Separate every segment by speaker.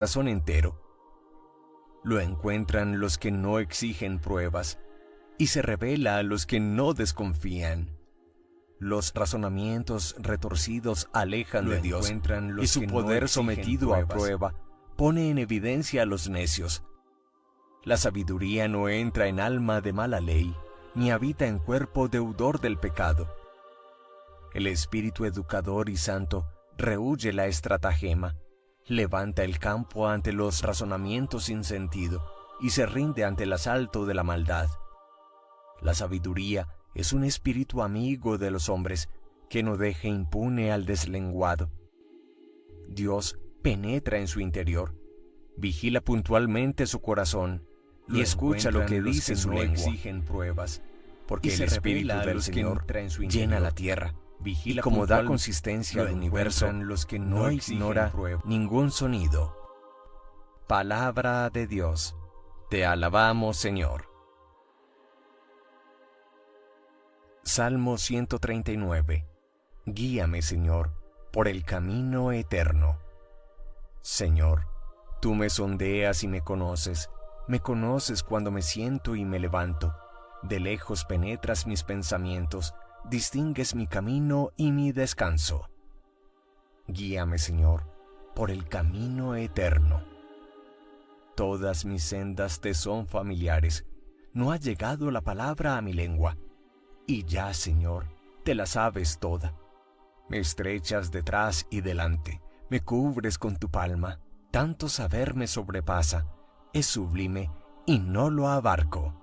Speaker 1: corazón entero. Lo encuentran los que no exigen pruebas y se revela a los que no desconfían. Los razonamientos retorcidos alejan de Dios y su poder sometido a prueba pone en evidencia a los necios. La sabiduría no entra en alma de mala ley, ni habita en cuerpo deudor del pecado. El espíritu educador y santo rehuye la estratagema, levanta el campo ante los razonamientos sin sentido y se rinde ante el asalto de la maldad. La sabiduría es un espíritu amigo de los hombres que no deja impune al deslenguado. Dios penetra en su interior, vigila puntualmente su corazón y escucha lo que dice su lengua. exigen pruebas, porque el espíritu del Señor llena la tierra. Vigila como da consistencia al universo, los que no, ignora ningún sonido. Palabra de Dios. Te alabamos, Señor. Salmo 139. Guíame, Señor, por el camino eterno. Señor, tú me sondeas y me conoces, me conoces cuando me siento y me levanto. De lejos penetras mis pensamientos, distingues mi camino y mi descanso. Guíame, Señor, por el camino eterno. Todas mis sendas te son familiares, no ha llegado la palabra a mi lengua, y ya, Señor, te la sabes toda. Me estrechas detrás y delante, me cubres con tu palma, tanto saber me sobrepasa, es sublime y no lo abarco.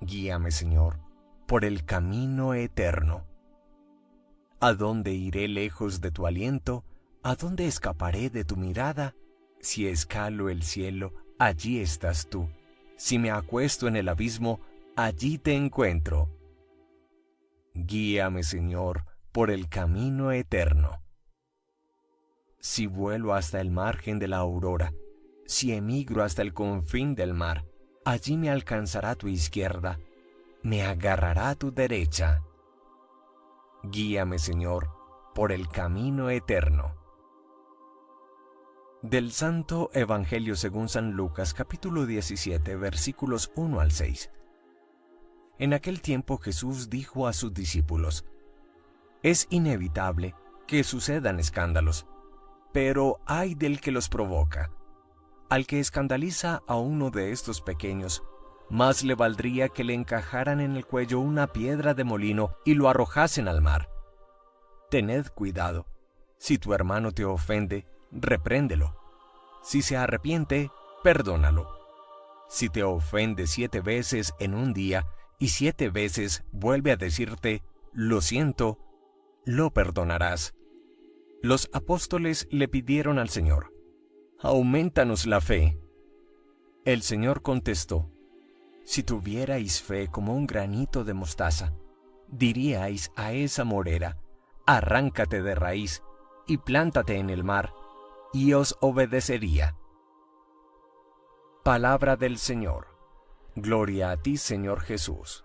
Speaker 1: Guíame, Señor, por el camino eterno. ¿A dónde iré lejos de tu aliento? ¿A dónde escaparé de tu mirada? Si escalo el cielo, allí estás tú. Si me acuesto en el abismo, allí te encuentro. Guíame, Señor, por el camino eterno. Si vuelo hasta el margen de la aurora, si emigro hasta el confín del mar, allí me alcanzará tu izquierda me agarrará tu derecha. Guíame, Señor, por el camino eterno. Del Santo Evangelio según San Lucas capítulo 17 versículos 1 al 6. En aquel tiempo Jesús dijo a sus discípulos, Es inevitable que sucedan escándalos, pero hay del que los provoca. Al que escandaliza a uno de estos pequeños, más le valdría que le encajaran en el cuello una piedra de molino y lo arrojasen al mar. Tened cuidado. Si tu hermano te ofende, repréndelo. Si se arrepiente, perdónalo. Si te ofende siete veces en un día y siete veces vuelve a decirte, lo siento, lo perdonarás. Los apóstoles le pidieron al Señor, aumentanos la fe. El Señor contestó, si tuvierais fe como un granito de mostaza, diríais a esa morera, arráncate de raíz y plántate en el mar, y os obedecería. Palabra del Señor. Gloria a ti, Señor Jesús.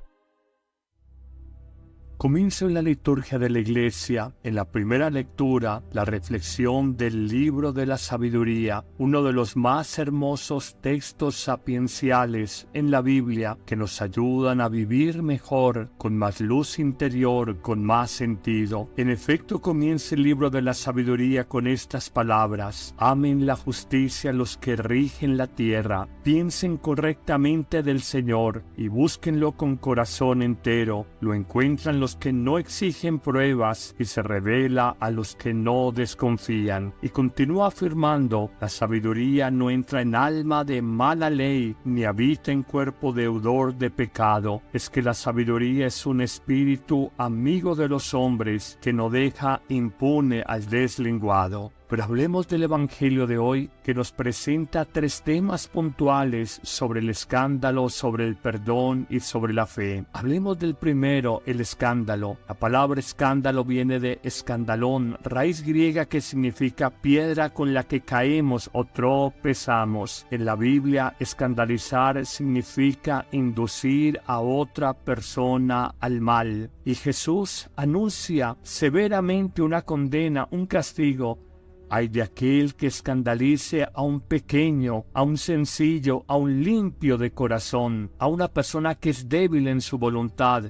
Speaker 2: Comienzo en la liturgia de la Iglesia, en la primera lectura, la reflexión del libro de la sabiduría, uno de los más hermosos textos sapienciales en la Biblia que nos ayudan a vivir mejor, con más luz interior, con más sentido. En efecto, comienza el libro de la sabiduría con estas palabras, amen la justicia los que rigen la tierra, piensen correctamente del Señor y búsquenlo con corazón entero, lo encuentran los que no exigen pruebas y se revela a los que no desconfían. Y continúa afirmando, la sabiduría no entra en alma de mala ley, ni habita en cuerpo deudor de pecado. Es que la sabiduría es un espíritu amigo de los hombres que no deja impune al deslenguado. Pero hablemos del Evangelio de hoy que nos presenta tres temas puntuales sobre el escándalo, sobre el perdón y sobre la fe. Hablemos del primero, el escándalo. La palabra escándalo viene de escandalón, raíz griega que significa piedra con la que caemos o tropezamos. En la Biblia, escandalizar significa inducir a otra persona al mal. Y Jesús anuncia severamente una condena, un castigo Hay de aquel que escandalice a un pequeño, a un sencillo, a un limpio de corazón, a una persona que es débil en su voluntad.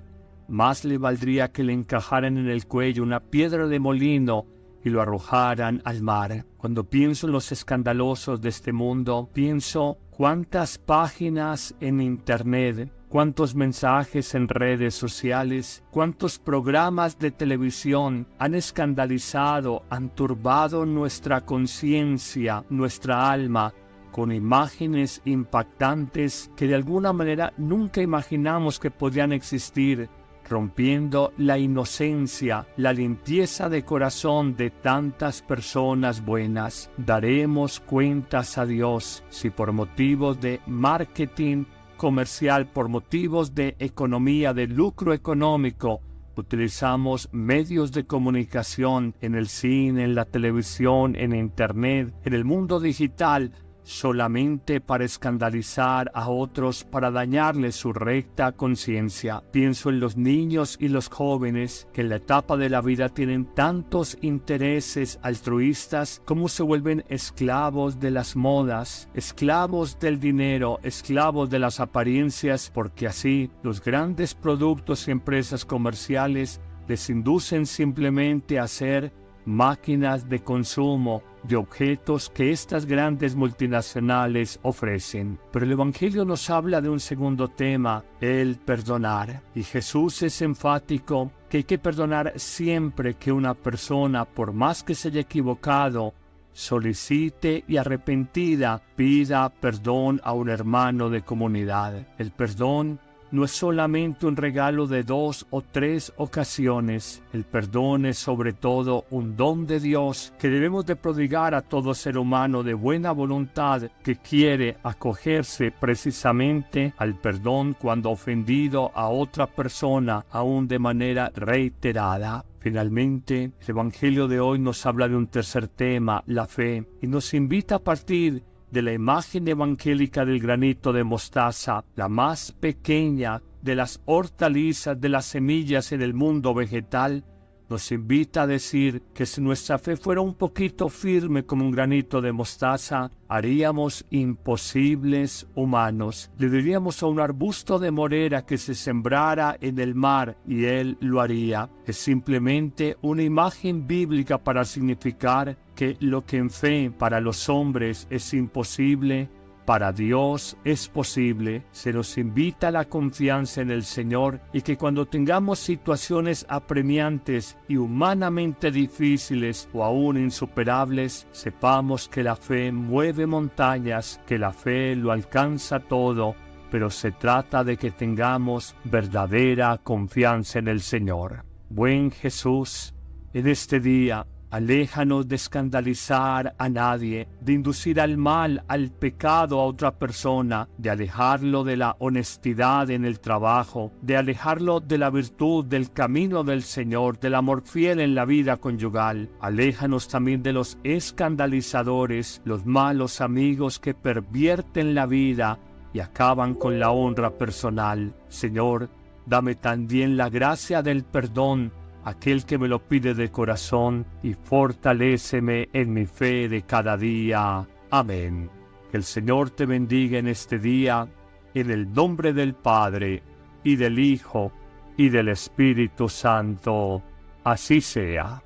Speaker 2: Más le valdría que le encajaran en el cuello una piedra de molino y lo arrojaran al mar. Cuando pienso en los escandalosos de este mundo, pienso cuántas páginas en Internet, cuántos mensajes en redes sociales, cuántos programas de televisión han escandalizado, han turbado nuestra conciencia, nuestra alma, con imágenes impactantes que de alguna manera nunca imaginamos que podían existir, rompiendo la inocencia, la limpieza de corazón de tantas personas buenas. Daremos cuentas a Dios si por motivos de marketing comercial, por motivos de economía, de lucro económico, utilizamos medios de comunicación en el cine, en la televisión, en Internet, en el mundo digital, solamente para escandalizar a otros, para dañarles su recta conciencia. Pienso en los niños y los jóvenes que en la etapa de la vida tienen tantos intereses altruistas como se vuelven esclavos de las modas, esclavos del dinero, esclavos de las apariencias, porque así los grandes productos y empresas comerciales les inducen simplemente a ser máquinas de consumo de objetos que estas grandes multinacionales ofrecen. Pero el Evangelio nos habla de un segundo tema, el perdonar. Y Jesús es enfático que hay que perdonar siempre que una persona, por más que se haya equivocado, solicite y arrepentida pida perdón a un hermano de comunidad. El perdón no es solamente un regalo de dos o tres ocasiones. El perdón es sobre todo un don de Dios que debemos de prodigar a todo ser humano de buena voluntad que quiere acogerse precisamente al perdón cuando ha ofendido a otra persona aún de manera reiterada. Finalmente, el Evangelio de hoy nos habla de un tercer tema, la fe, y nos invita a partir de la imagen evangélica del granito de mostaza, la más pequeña de las hortalizas de las semillas en el mundo vegetal, nos invita a decir que si nuestra fe fuera un poquito firme como un granito de mostaza, haríamos imposibles humanos. Le diríamos a un arbusto de morera que se sembrara en el mar y él lo haría. Es simplemente una imagen bíblica para significar que lo que en fe para los hombres es imposible, para Dios es posible, se nos invita a la confianza en el Señor y que cuando tengamos situaciones apremiantes y humanamente difíciles o aún insuperables, sepamos que la fe mueve montañas, que la fe lo alcanza todo, pero se trata de que tengamos verdadera confianza en el Señor. Buen Jesús, en este día Aléjanos de escandalizar a nadie, de inducir al mal, al pecado a otra persona, de alejarlo de la honestidad en el trabajo, de alejarlo de la virtud, del camino del Señor, del amor fiel en la vida conyugal. Aléjanos también de los escandalizadores, los malos amigos que pervierten la vida y acaban con la honra personal. Señor, dame también la gracia del perdón aquel que me lo pide de corazón, y fortaléceme en mi fe de cada día. Amén. Que el Señor te bendiga en este día, en el nombre del Padre, y del Hijo, y del Espíritu Santo. Así sea.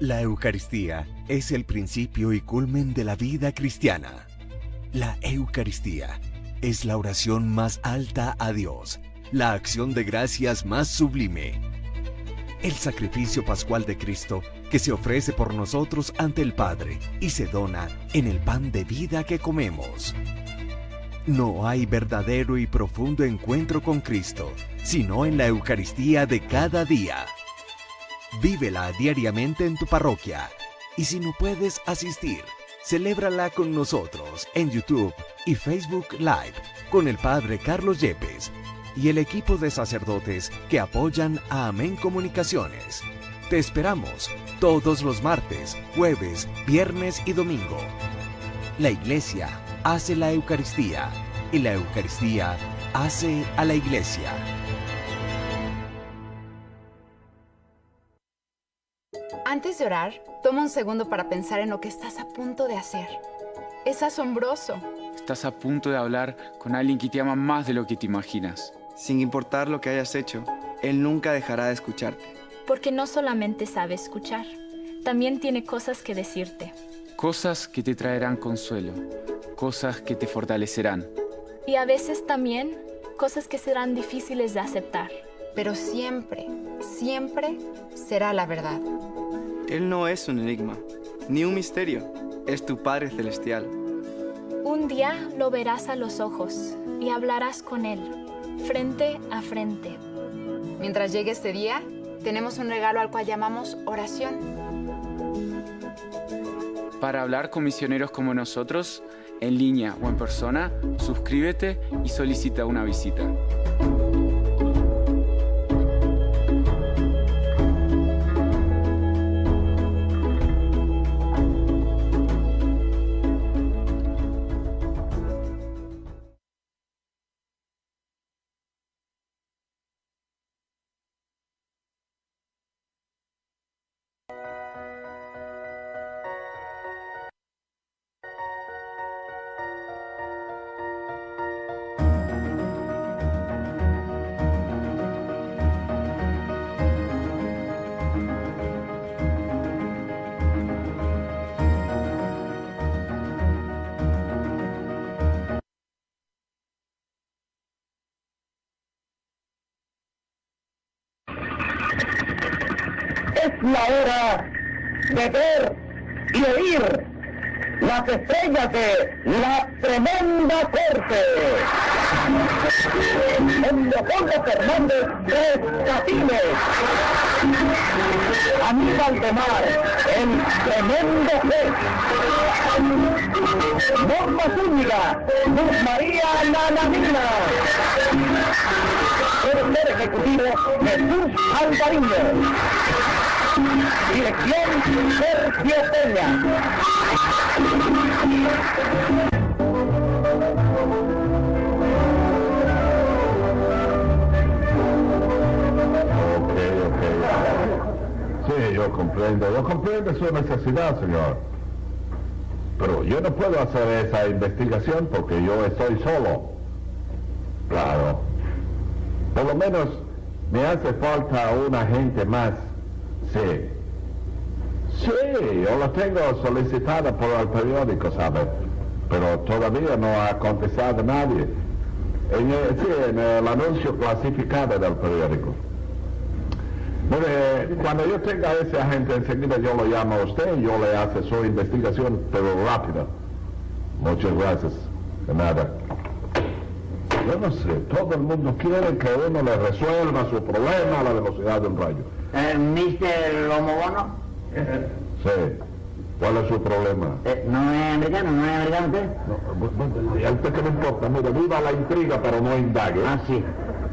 Speaker 3: La Eucaristía es el principio y culmen de la vida cristiana. La Eucaristía es la oración más alta a Dios la acción de gracias más sublime. El sacrificio pascual de Cristo que se ofrece por nosotros ante el Padre y se dona en el pan de vida que comemos. No hay verdadero y profundo encuentro con Cristo, sino en la Eucaristía de cada día. Vívela diariamente en tu parroquia y si no puedes asistir, celébrala con nosotros en YouTube y Facebook Live con el Padre Carlos Yepes y el equipo de sacerdotes que apoyan a Amén Comunicaciones. Te esperamos todos los martes, jueves, viernes y domingo. La iglesia hace la Eucaristía y la Eucaristía hace a la iglesia.
Speaker 4: Antes de orar, toma un segundo para pensar en lo que estás a punto de hacer. Es asombroso.
Speaker 5: Estás a punto de hablar con alguien que te ama más de lo que te imaginas.
Speaker 6: Sin importar lo que hayas hecho, Él nunca dejará de escucharte.
Speaker 7: Porque no solamente sabe escuchar, también tiene cosas que decirte.
Speaker 5: Cosas que te traerán consuelo, cosas que te fortalecerán.
Speaker 7: Y a veces también cosas que serán difíciles de aceptar.
Speaker 4: Pero siempre, siempre será la verdad.
Speaker 6: Él no es un enigma, ni un misterio. Es tu Padre Celestial.
Speaker 7: Un día lo verás a los ojos y hablarás con Él, frente a frente.
Speaker 4: Mientras llegue este día, tenemos un regalo al cual llamamos oración.
Speaker 5: Para hablar con misioneros como nosotros, en línea o en persona, suscríbete y solicita una visita.
Speaker 8: Ver y oír las estrellas de la tremenda corte. En Leopoldo Fernández de Catines. Aníbal de Mar, el tremendo juez. Norma Zúñiga, Luz María Nananina. Tercer ejecutivo, Jesús Alvariño. Dirección Sergio Peña.
Speaker 9: Sí, yo comprendo. Yo comprendo su necesidad, señor. Pero yo no puedo hacer esa investigación porque yo estoy solo. Claro. Por lo menos me hace falta un agente más. Sí. Sí, yo la tengo solicitada por el periódico, ¿sabe? Pero todavía no ha contestado nadie. En sí, en el anuncio clasificado del periódico. Mire, cuando yo tenga ese agente enseguida yo lo llamo a usted y yo le hace su investigación, pero rápida. Muchas gracias. De nada. Yo no sé, todo el mundo quiere que uno le resuelva su problema a la velocidad de un rayo.
Speaker 8: Eh, Mr. Lomobono,
Speaker 9: Sí. ¿Cuál es su problema?
Speaker 8: eh, ¿no es americano? ¿No es americano usted?
Speaker 9: No, bu- bu- ¿Y a usted qué le importa? Mire, viva la intriga, pero no indague.
Speaker 8: Ah, sí.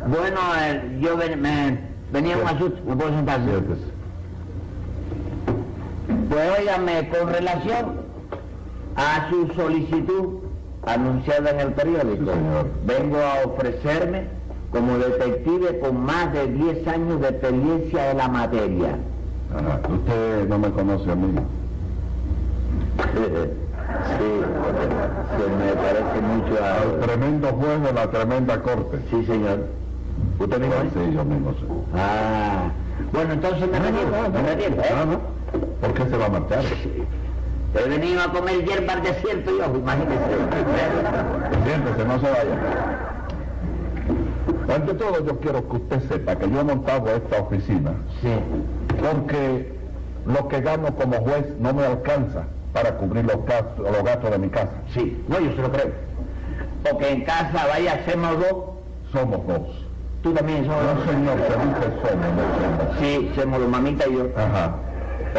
Speaker 8: Bueno, eh, yo ven- me, venía un asunto, ¿me puedo sentar?
Speaker 9: Siéntese.
Speaker 8: Pues óigame, con relación a su solicitud anunciada en el periódico,
Speaker 9: Sí, señor.
Speaker 8: vengo a ofrecerme como detective con más de 10 años de experiencia en la materia.
Speaker 9: Ajá. Usted no me conoce a mí.
Speaker 8: Sí, se me parece mucho
Speaker 9: El
Speaker 8: a...
Speaker 9: tremendo juez de la tremenda corte.
Speaker 8: Sí, señor. ¿Usted mismo es?
Speaker 9: Sí, yo mismo.
Speaker 8: Ah, bueno, entonces me retiro, me retiro, ¿eh?
Speaker 9: No, no. ¿Por qué se va a marchar?
Speaker 8: He venido a comer hierba al desierto yo, imagínese.
Speaker 9: Siéntese, no se vaya. Ante todo, yo quiero que usted sepa que yo he montado esta oficina
Speaker 8: Sí.
Speaker 9: porque lo que gano como juez no me alcanza para cubrir los gastos, los gastos de mi casa.
Speaker 8: Sí, no, yo se lo creo. Porque en casa, vaya, hacemos dos.
Speaker 9: Somos dos.
Speaker 8: Tú también somos
Speaker 9: No,
Speaker 8: dos.
Speaker 9: señor, se dice somos, no somos.
Speaker 8: Sí, somos dos, mamita y yo.
Speaker 9: Ajá.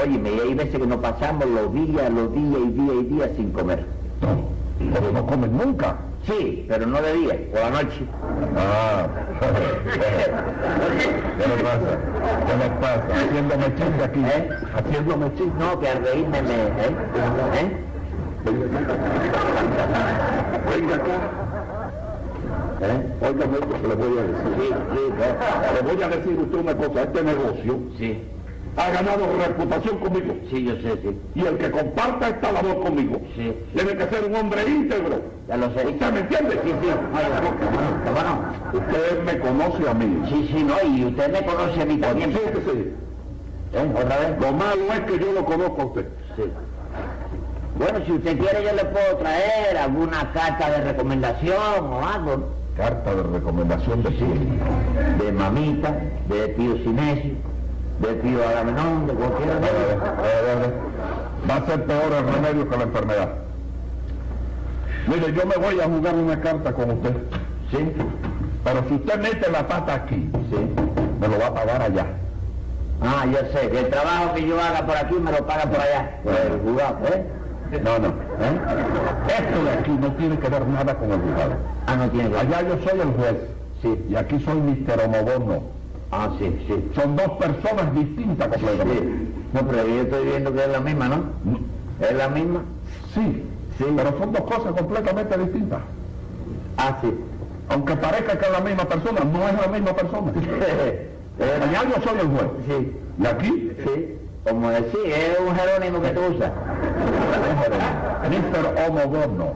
Speaker 8: Óyeme, y hay veces que nos pasamos los días, los días y días y días sin comer.
Speaker 9: No, pero no comen nunca.
Speaker 8: Sí, pero no de día, por la noche.
Speaker 9: Ah, ¿qué le pasa? ¿Qué le pasa? Haciéndome chiste aquí.
Speaker 8: ¿Eh?
Speaker 9: Haciéndome chiste.
Speaker 8: No, que al reírme me... ¿Eh? ¿Eh?
Speaker 9: Venga acá.
Speaker 8: ¿Eh?
Speaker 9: Que le voy a decir.
Speaker 8: Sí, sí,
Speaker 9: Le voy a decir usted una cosa. Este negocio
Speaker 8: sí.
Speaker 9: Ha ganado reputación conmigo.
Speaker 8: Sí, yo sé, sí.
Speaker 9: Y el que comparta esta labor conmigo
Speaker 8: Sí.
Speaker 9: tiene que ser un hombre íntegro.
Speaker 8: Ya lo sé.
Speaker 9: ¿Usted me entiende?
Speaker 8: Sí, sí. Oye, ¿cómo no?
Speaker 9: Usted me conoce a mí.
Speaker 8: Sí, sí, no, y usted me conoce a mí también.
Speaker 9: Sí, que sí.
Speaker 8: ¿Eh? ¿Otra vez?
Speaker 9: Lo malo es que yo lo conozco a usted.
Speaker 8: Sí. Bueno, si usted quiere yo le puedo traer alguna carta de recomendación o algo.
Speaker 9: Carta de recomendación de quién.
Speaker 8: De mamita, de tío Sinesio, de tío Agamenón, de cualquiera de
Speaker 9: A ver,
Speaker 8: ellos.
Speaker 9: a ver, a ver. Va a ser peor el remedio que la enfermedad. Mire, yo me voy a jugar una carta con usted.
Speaker 8: Sí,
Speaker 9: Pero si usted mete la pata aquí,
Speaker 8: sí.
Speaker 9: me lo va a pagar allá.
Speaker 8: Ah, yo sé, que el trabajo que yo haga por aquí me lo pagan por allá, por el juzgado, ¿eh?
Speaker 9: No, no. ¿eh? Esto de aquí no tiene que ver nada con el juzgado.
Speaker 8: Ah, no tiene que
Speaker 9: Allá yo soy el juez.
Speaker 8: Sí.
Speaker 9: Y aquí soy Mr. Homobono.
Speaker 8: Ah, sí, sí.
Speaker 9: Son dos personas distintas completamente.
Speaker 8: Sí. No, pero yo estoy viendo que es la misma, ¿no?
Speaker 9: No,
Speaker 8: ¿Es la misma?
Speaker 9: Sí,
Speaker 8: Sí.
Speaker 9: pero son dos cosas completamente distintas.
Speaker 8: Ah, sí.
Speaker 9: Aunque parezca que es la misma persona, no es la misma persona. Allá yo soy el juez.
Speaker 8: sí,
Speaker 9: Y aquí,
Speaker 8: sí. Como decir, es un Jerónimo que tú usas.
Speaker 9: Mr. Homobono.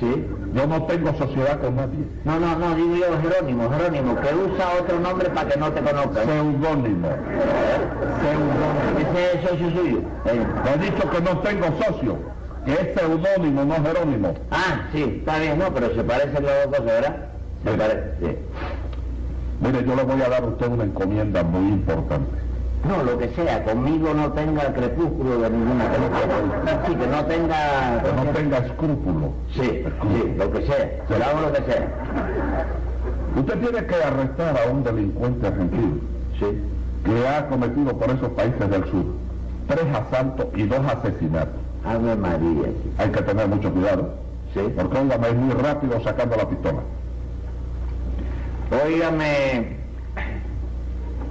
Speaker 8: Sí.
Speaker 9: Yo no tengo sociedad con nadie.
Speaker 8: No, no, no, digo yo Jerónimo, Jerónimo, que usa otro nombre para que no te conozcan.
Speaker 9: Seudónimo. Seudónimo.
Speaker 8: Ese es socio suyo. Eh.
Speaker 9: He dicho que no tengo socio, que es seudónimo, no Jerónimo.
Speaker 8: Ah, sí, está bien, no, pero se parecen las dos cosas, ¿verdad? Se
Speaker 9: Sí.
Speaker 8: parece, sí.
Speaker 9: Mire, yo le voy a dar a usted una encomienda muy importante.
Speaker 8: No, lo que sea, conmigo no tenga crepúsculo de ninguna película. Sí, que no tenga...
Speaker 9: Que no tenga escrúpulos.
Speaker 8: Sí, sí, lo que sea, se lo hago lo que sea.
Speaker 9: Usted tiene que arrestar a un delincuente argentino
Speaker 8: Sí.
Speaker 9: que ha cometido por esos países del sur tres asaltos y dos asesinatos.
Speaker 8: Ave María, sí.
Speaker 9: Hay que tener mucho cuidado,
Speaker 8: Sí.
Speaker 9: porque óigame, es muy rápido sacando la pistola.
Speaker 8: Óigame,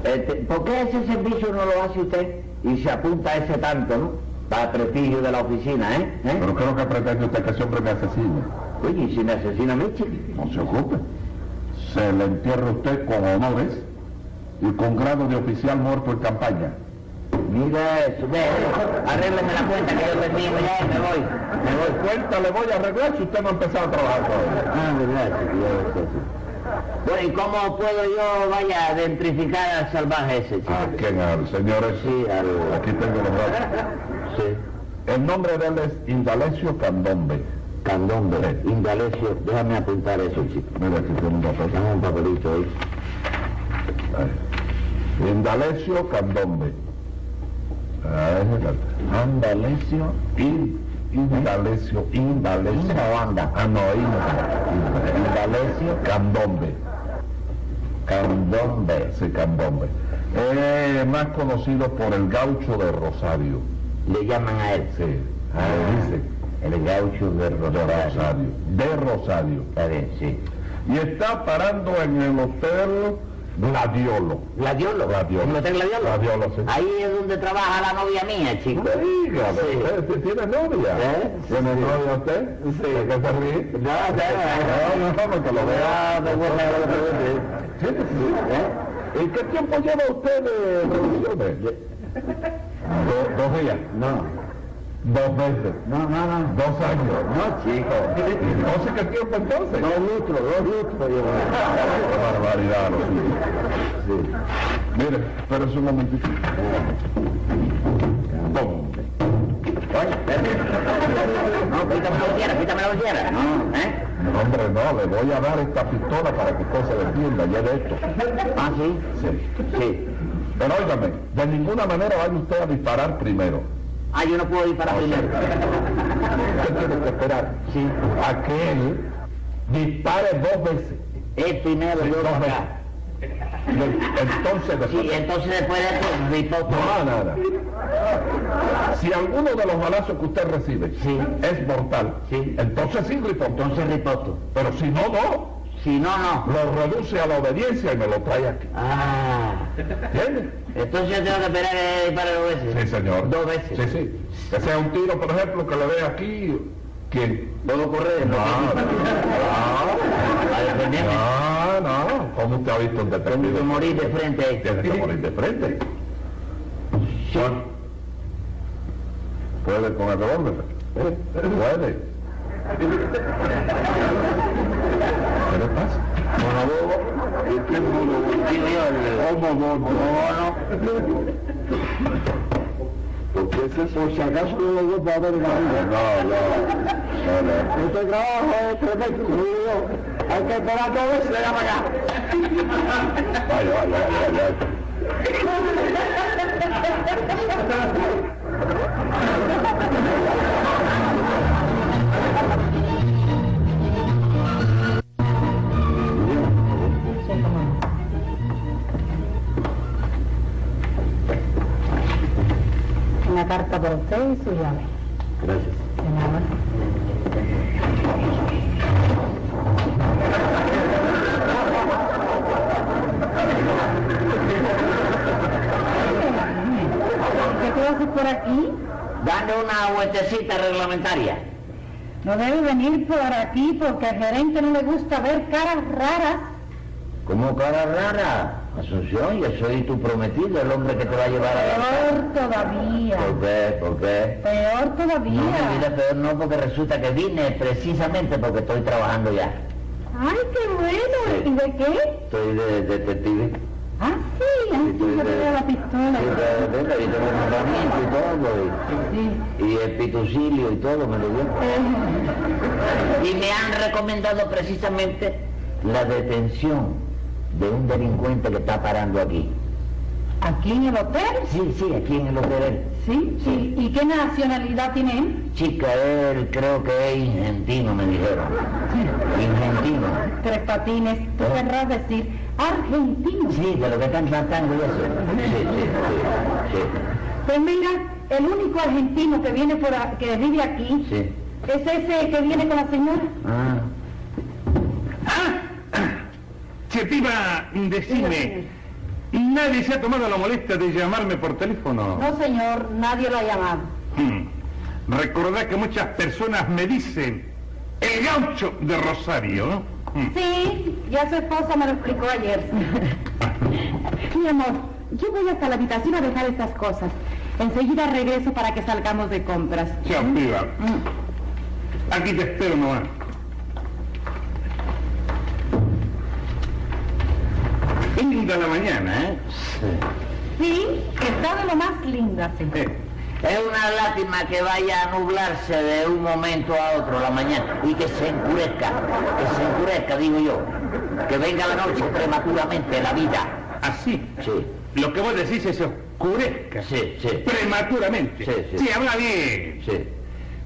Speaker 8: este, ¿por qué ese servicio no lo hace usted y se apunta a ese tanto, no? Para prestigio de la oficina, ¿eh? ¿Eh?
Speaker 9: Pero creo que pretende usted que ese hombre me asesine.
Speaker 8: Oye, ¿y si me asesina a mí, chico?
Speaker 9: No se ocupe. Se le entierra usted con honores y con grado de oficial muerto en campaña.
Speaker 8: Mira eso, ve, arrégleme la cuenta que yo termino ya y me voy. Me voy.
Speaker 9: Cuenta le voy a arreglar si usted no ha empezado a trabajar todavía.
Speaker 8: Ah, verdad, sí. Bueno, ¿y cómo puedo yo, vaya, identificar al salvaje ese, chico?
Speaker 9: ¿A quién al señores?
Speaker 8: Sí, al...
Speaker 9: Aquí tengo los datos.
Speaker 8: Sí.
Speaker 9: El nombre de él es Indalecio Candombe.
Speaker 8: Candombe,
Speaker 9: Sí.
Speaker 8: Indalecio, déjame apuntar eso, chico.
Speaker 9: Mira, aquí tiene un papel.
Speaker 8: Dame un papelito ahí.
Speaker 9: Ahí. Indalecio Candombe. Ah, es el Andalecio In, Indalecio, Indalecio.
Speaker 8: ¿Inda o anda?
Speaker 9: Ah, no, Inda. Indalecio Candombe. Candombe. Sí, Candombe. Es más conocido por el gaucho de Rosario.
Speaker 8: Le llaman a él.
Speaker 9: Sí,
Speaker 8: Ah,
Speaker 9: le dice.
Speaker 8: el gaucho de
Speaker 9: De
Speaker 8: Rosario.
Speaker 9: Rosario. De Rosario.
Speaker 8: Está bien, sí.
Speaker 9: Y está parando en el hotel Gladiolo.
Speaker 8: ¿Gladiolo?
Speaker 9: Gladiolo.
Speaker 8: ¿El hotel Gladiolo?
Speaker 9: Gladiolo, sí.
Speaker 8: Ahí es donde trabaja la novia mía, chico.
Speaker 9: No diga,
Speaker 8: Sí.
Speaker 9: ¿usted tiene novia?
Speaker 8: ¿Eh?
Speaker 9: ¿Tiene
Speaker 8: Sí.
Speaker 9: novia usted? Sí. ¿De qué se ríe?
Speaker 8: No, no,
Speaker 9: No, no, porque lo veo.
Speaker 8: No,
Speaker 9: sí.
Speaker 8: ¿Eh?
Speaker 9: ¿Y qué tiempo lleva usted de revoluciones? Do- dos días.
Speaker 8: No,
Speaker 9: Dos veces.
Speaker 8: no, no, no.
Speaker 9: Dos años.
Speaker 8: No, chico.
Speaker 9: Entonces, ¿qué tiempo entonces?
Speaker 8: Dos litros, dos litros.
Speaker 9: Qué barbaridad, lo suyo.
Speaker 8: Sí.
Speaker 9: Mire, espérese un momentito. Toma.
Speaker 8: Oye. No, quítame la bolsera, quítame la bolsera. No, ¿eh?
Speaker 9: No, hombre, no, le voy a dar esta pistola para que usted se defienda, ya de esto.
Speaker 8: Ah, sí.
Speaker 9: Sí.
Speaker 8: Sí.
Speaker 9: Pero óigame, de ninguna manera vaya usted a disparar primero.
Speaker 8: Ah, yo no puedo disparar primero.
Speaker 9: Usted tiene que esperar
Speaker 8: Sí.
Speaker 9: a que él dispare dos veces.
Speaker 8: Es primero,
Speaker 9: Sí,
Speaker 8: para
Speaker 9: veces.
Speaker 8: acá.
Speaker 9: Entonces después...
Speaker 8: Sí, entonces después de eso, riposto.
Speaker 9: No, nada. Si alguno de los balazos que usted recibe
Speaker 8: Sí.
Speaker 9: es mortal,
Speaker 8: Sí.
Speaker 9: entonces sí, riposto.
Speaker 8: Entonces riposto.
Speaker 9: Pero si no, no.
Speaker 8: Si no, no.
Speaker 9: Lo reduce a la obediencia y me lo trae aquí.
Speaker 8: Ah.
Speaker 9: ¿Entiende?
Speaker 8: Entonces yo tengo que esperar que dispare dos veces.
Speaker 9: Sí, señor.
Speaker 8: Dos veces.
Speaker 9: Sí, sí. Que sea un tiro, por ejemplo, que le dé aquí. ¿Quién?
Speaker 8: ¿Puedo correr?
Speaker 9: No,
Speaker 8: A defenderme.
Speaker 9: no, no. ¿Cómo usted ha visto un
Speaker 8: Tengo que
Speaker 9: detective?
Speaker 8: morir de frente ahí.
Speaker 9: Tiene que morir de frente. Juan, ¿Puede con el revólver? ¿Puede? ¿Qué pasa?
Speaker 8: El monobobo. ¿Por? Si acaso no lo voy a ver.
Speaker 9: No, no.
Speaker 8: Este trabajo es tremendo. Hay que esperar todo eso y llama acá.
Speaker 9: Vaya, vaya, vaya, vaya.
Speaker 10: Usted y su llave.
Speaker 9: Gracias.
Speaker 10: De nada. ¿Qué tú haces por aquí?
Speaker 8: Dando una vueltecita reglamentaria.
Speaker 10: No debe venir por aquí porque al gerente no le gusta ver caras raras.
Speaker 8: ¿Cómo cara rara? Asunción, yo soy tu prometido, el hombre que te va a llevar a la
Speaker 10: Peor todavía.
Speaker 8: ¿Por qué? ¿Por qué?
Speaker 10: Peor
Speaker 8: No, mi
Speaker 10: todavía.
Speaker 8: vida peor no, porque resulta que vine precisamente porque estoy trabajando ya.
Speaker 10: Ay, qué bueno. ¿Y de qué?
Speaker 8: Estoy de detective.
Speaker 10: Ah, sí, así yo veo la pistola.
Speaker 8: Sí, de- de- tengo nombramiento y todo,
Speaker 10: Sí.
Speaker 8: y, y el pitucilio y todo me lo dio.
Speaker 10: Eh,
Speaker 8: Y me han recomendado precisamente la detención de un delincuente que está parando aquí.
Speaker 10: ¿Aquí en el hotel?
Speaker 8: Sí, sí, aquí en el hotel.
Speaker 10: Sí, sí. ¿Y qué nacionalidad tiene él?
Speaker 8: Chica, él creo que es argentino, me dijeron. Argentino.
Speaker 10: Tres patines, tú querrás decir argentino.
Speaker 8: Sí, de lo que están tratando y eso. Sí, sí, sí,
Speaker 10: Pues mira, el único argentino que viene por a- que vive aquí
Speaker 8: sí, sí.
Speaker 10: es ese que viene con la señora.
Speaker 8: Ah,
Speaker 11: Che, piba, decime, ¿nadie se ha tomado la molestia de llamarme por teléfono?
Speaker 10: No, señor, nadie lo ha llamado.
Speaker 11: Hmm. Recordá que muchas personas me dicen el gaucho de Rosario. Hmm.
Speaker 10: Sí, ya su esposa me lo explicó ayer. Mi amor, yo voy hasta la habitación a dejar estas cosas. Enseguida regreso para que salgamos de compras.
Speaker 11: Chao, piba.
Speaker 10: Mm.
Speaker 11: Aquí te espero nomás. Linda la mañana, ¿eh?
Speaker 10: Sí, está de lo más linda, sí.
Speaker 11: Eh,
Speaker 8: Es una lástima que vaya a nublarse de un momento a otro la mañana y que se encurezca, que se encurezca, digo yo. Que venga la noche prematuramente la vida.
Speaker 11: ¿Así?
Speaker 8: Sí,
Speaker 11: Lo que vos decís es oscurezca.
Speaker 8: sí, sí.
Speaker 11: Prematuramente.
Speaker 8: Sí, sí.
Speaker 11: habla bien.
Speaker 8: Sí,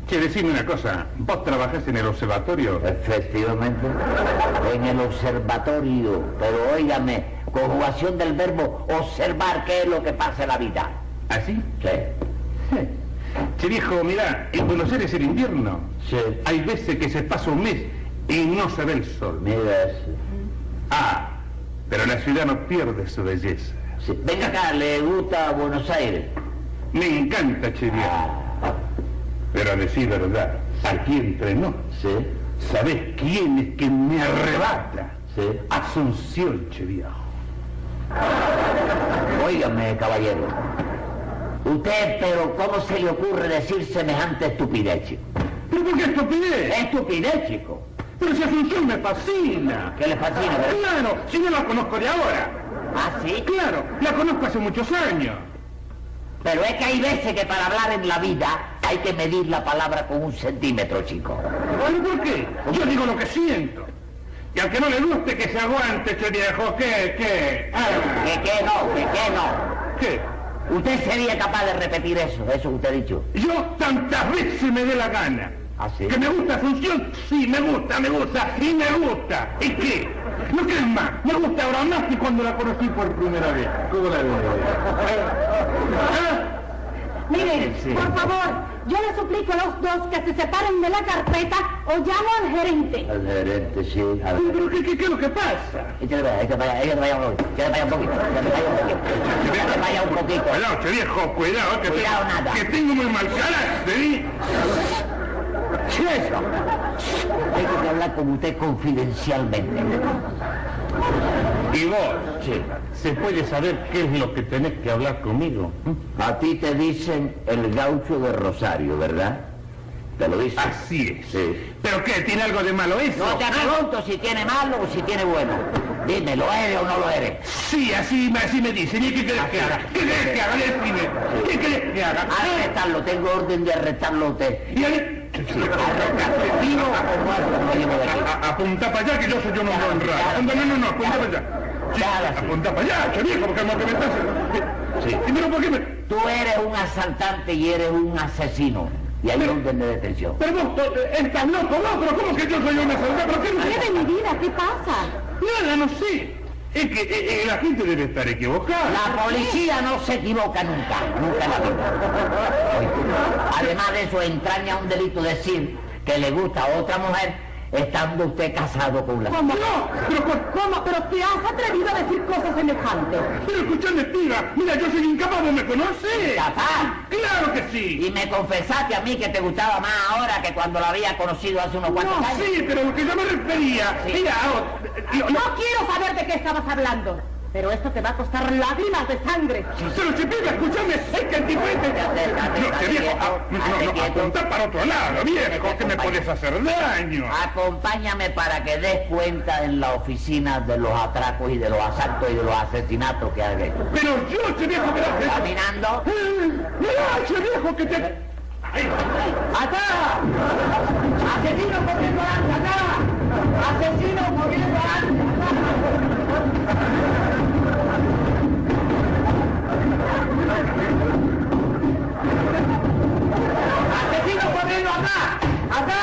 Speaker 11: Che, decime una cosa. ¿Vos trabajás en el observatorio?
Speaker 8: efectivamente. En el observatorio, pero óigame, conjugación del verbo observar qué es lo que pasa en la vida.
Speaker 11: ¿Así?
Speaker 8: Sí,
Speaker 11: Che, viejo, mirá, en Buenos Aires el invierno
Speaker 8: sí.
Speaker 11: hay veces que se pasa un mes y no se ve el sol.
Speaker 8: Mira eso.
Speaker 11: Ah, pero la ciudad no pierde su belleza.
Speaker 8: Sí. Venga acá, ¿le gusta Buenos Aires?
Speaker 11: Me encanta, che, viejo.
Speaker 8: Ah,
Speaker 11: Pero a decir verdad, aquí entre nos,
Speaker 8: sí,
Speaker 11: ¿sabés quién es que me arrebata?
Speaker 8: sí.
Speaker 11: Asunción, che, viejo.
Speaker 8: Óigame, caballero. Usted, pero ¿cómo se le ocurre decir semejante estupidez, chico?
Speaker 11: ¿Pero por qué estupidez?
Speaker 8: Estupidez, chico.
Speaker 11: Pero si Asunción me fascina.
Speaker 8: ¿Qué le fascina? verdad?
Speaker 11: Claro, si yo la conozco de ahora.
Speaker 8: Ah, sí.
Speaker 11: Claro, la conozco hace muchos años.
Speaker 8: Pero es que hay veces que para hablar en la vida hay que medir la palabra con un centímetro, chico.
Speaker 11: Bueno, ¿por qué? Yo digo lo que siento. Y al que no le guste, que se aguante, che viejo. ¿Qué? ¿Qué? Ah,
Speaker 8: Que qué no, que qué no.
Speaker 11: ¿Qué?
Speaker 8: Usted sería capaz de repetir eso, eso que usted ha dicho.
Speaker 11: Yo tantas veces me dé la gana.
Speaker 8: ¿Ah, sí?
Speaker 11: ¿Que me gusta Asunción? Sí, me gusta, me gusta, y me gusta. ¿Y qué? ¿No crees más? Me gusta ahora más que cuando la conocí por primera vez. ¿Cómo la veo? ¿Ah?
Speaker 10: Mire,
Speaker 11: Sí.
Speaker 10: por favor, yo le suplico a los dos que se separen de la carpeta o llamo al gerente.
Speaker 8: Al gerente, sí. Al...
Speaker 11: ¿Pero qué, qué, qué es lo que pasa?
Speaker 8: Échale para allá, para allá un poquito, échale para allá un poquito, échale para allá un poquito.
Speaker 11: Cuidado, che viejo, cuidado, que,
Speaker 8: Cuidado,
Speaker 11: tengo,
Speaker 8: nada.
Speaker 11: que tengo muy mal carácter, ¿eh? Eso?
Speaker 8: Tengo que hablar con usted confidencialmente.
Speaker 11: ¿Y vos?
Speaker 8: Sí.
Speaker 11: ¿Se puede saber qué es lo que tenés que hablar conmigo?
Speaker 8: A ti te dicen el gaucho de Rosario, ¿verdad? ¿Te lo dicen?
Speaker 11: Así es.
Speaker 8: Sí.
Speaker 11: ¿Pero qué? ¿Tiene algo de malo eso?
Speaker 8: No te pregunto si tiene malo o si tiene bueno. Dime, ¿lo eres o no lo eres?
Speaker 11: Sí, así, me- así me dicen. ¿Y qué querés que haga? ¿Qué querés que haga? ¿Qué querés que haga?
Speaker 8: Arrestarlo, tengo orden de arrestarlo a usted.
Speaker 11: ¿Y
Speaker 8: o.
Speaker 11: A- a- Apunta para allá que yo soy yo no
Speaker 8: ya.
Speaker 11: Apunta, no, no, no, apunta para allá. Sí, apunta para allá, che viejo, porque es lo que me estás
Speaker 8: Sí.
Speaker 11: ¿Y pero por qué me...?
Speaker 8: Tú eres un asaltante y eres un asesino. Y hay orden de detención.
Speaker 11: Pero vos to- estás loco, loco, ¿cómo que yo soy un asaltante? ¿Pero qué
Speaker 10: ¿Qué de mi vida? ¿Qué pasa?
Speaker 11: Nada, no sé. Es que eh, eh, la gente debe estar equivocada.
Speaker 8: La policía no se equivoca nunca, nunca la vida. Además de eso, entraña un delito decir que le gusta a otra mujer estando usted casado con la
Speaker 10: ¿Cómo? ¿Pero cómo? ¿Pero te has atrevido a decir cosas semejantes?
Speaker 11: Pero escuchame, piba, mira, yo soy incapaz, ¿vos me conocés?
Speaker 8: ¿Capaz?
Speaker 11: Claro que sí.
Speaker 8: Y me confesaste a mí que te gustaba más ahora que cuando la había conocido hace unos cuantos
Speaker 11: No,
Speaker 8: años.
Speaker 11: sí, pero lo que yo me refería...
Speaker 8: Sí.
Speaker 11: Mira, ahora, lo- lo-
Speaker 10: No quiero saber de qué estabas hablando. Pero esto te va a costar lágrimas de sangre.
Speaker 11: Pero si piba, escúchame, es que el
Speaker 8: estate,
Speaker 11: No, che, viejo, no, no, apuntar para otro lado, viejo, que me podés hacer daño.
Speaker 8: Acompáñame para que des cuenta en la oficina de los atracos y de los asaltos y de los asesinatos que has hecho.
Speaker 11: Pero yo, che viejo, mira,
Speaker 8: Caminando.
Speaker 11: mira, che viejo, que te... Ahí.
Speaker 8: ¡Acá! ¡Asesino corriendo! ¡Acá! ¡Asesino corriendo adelante! Corriendo acá! ¡Acá!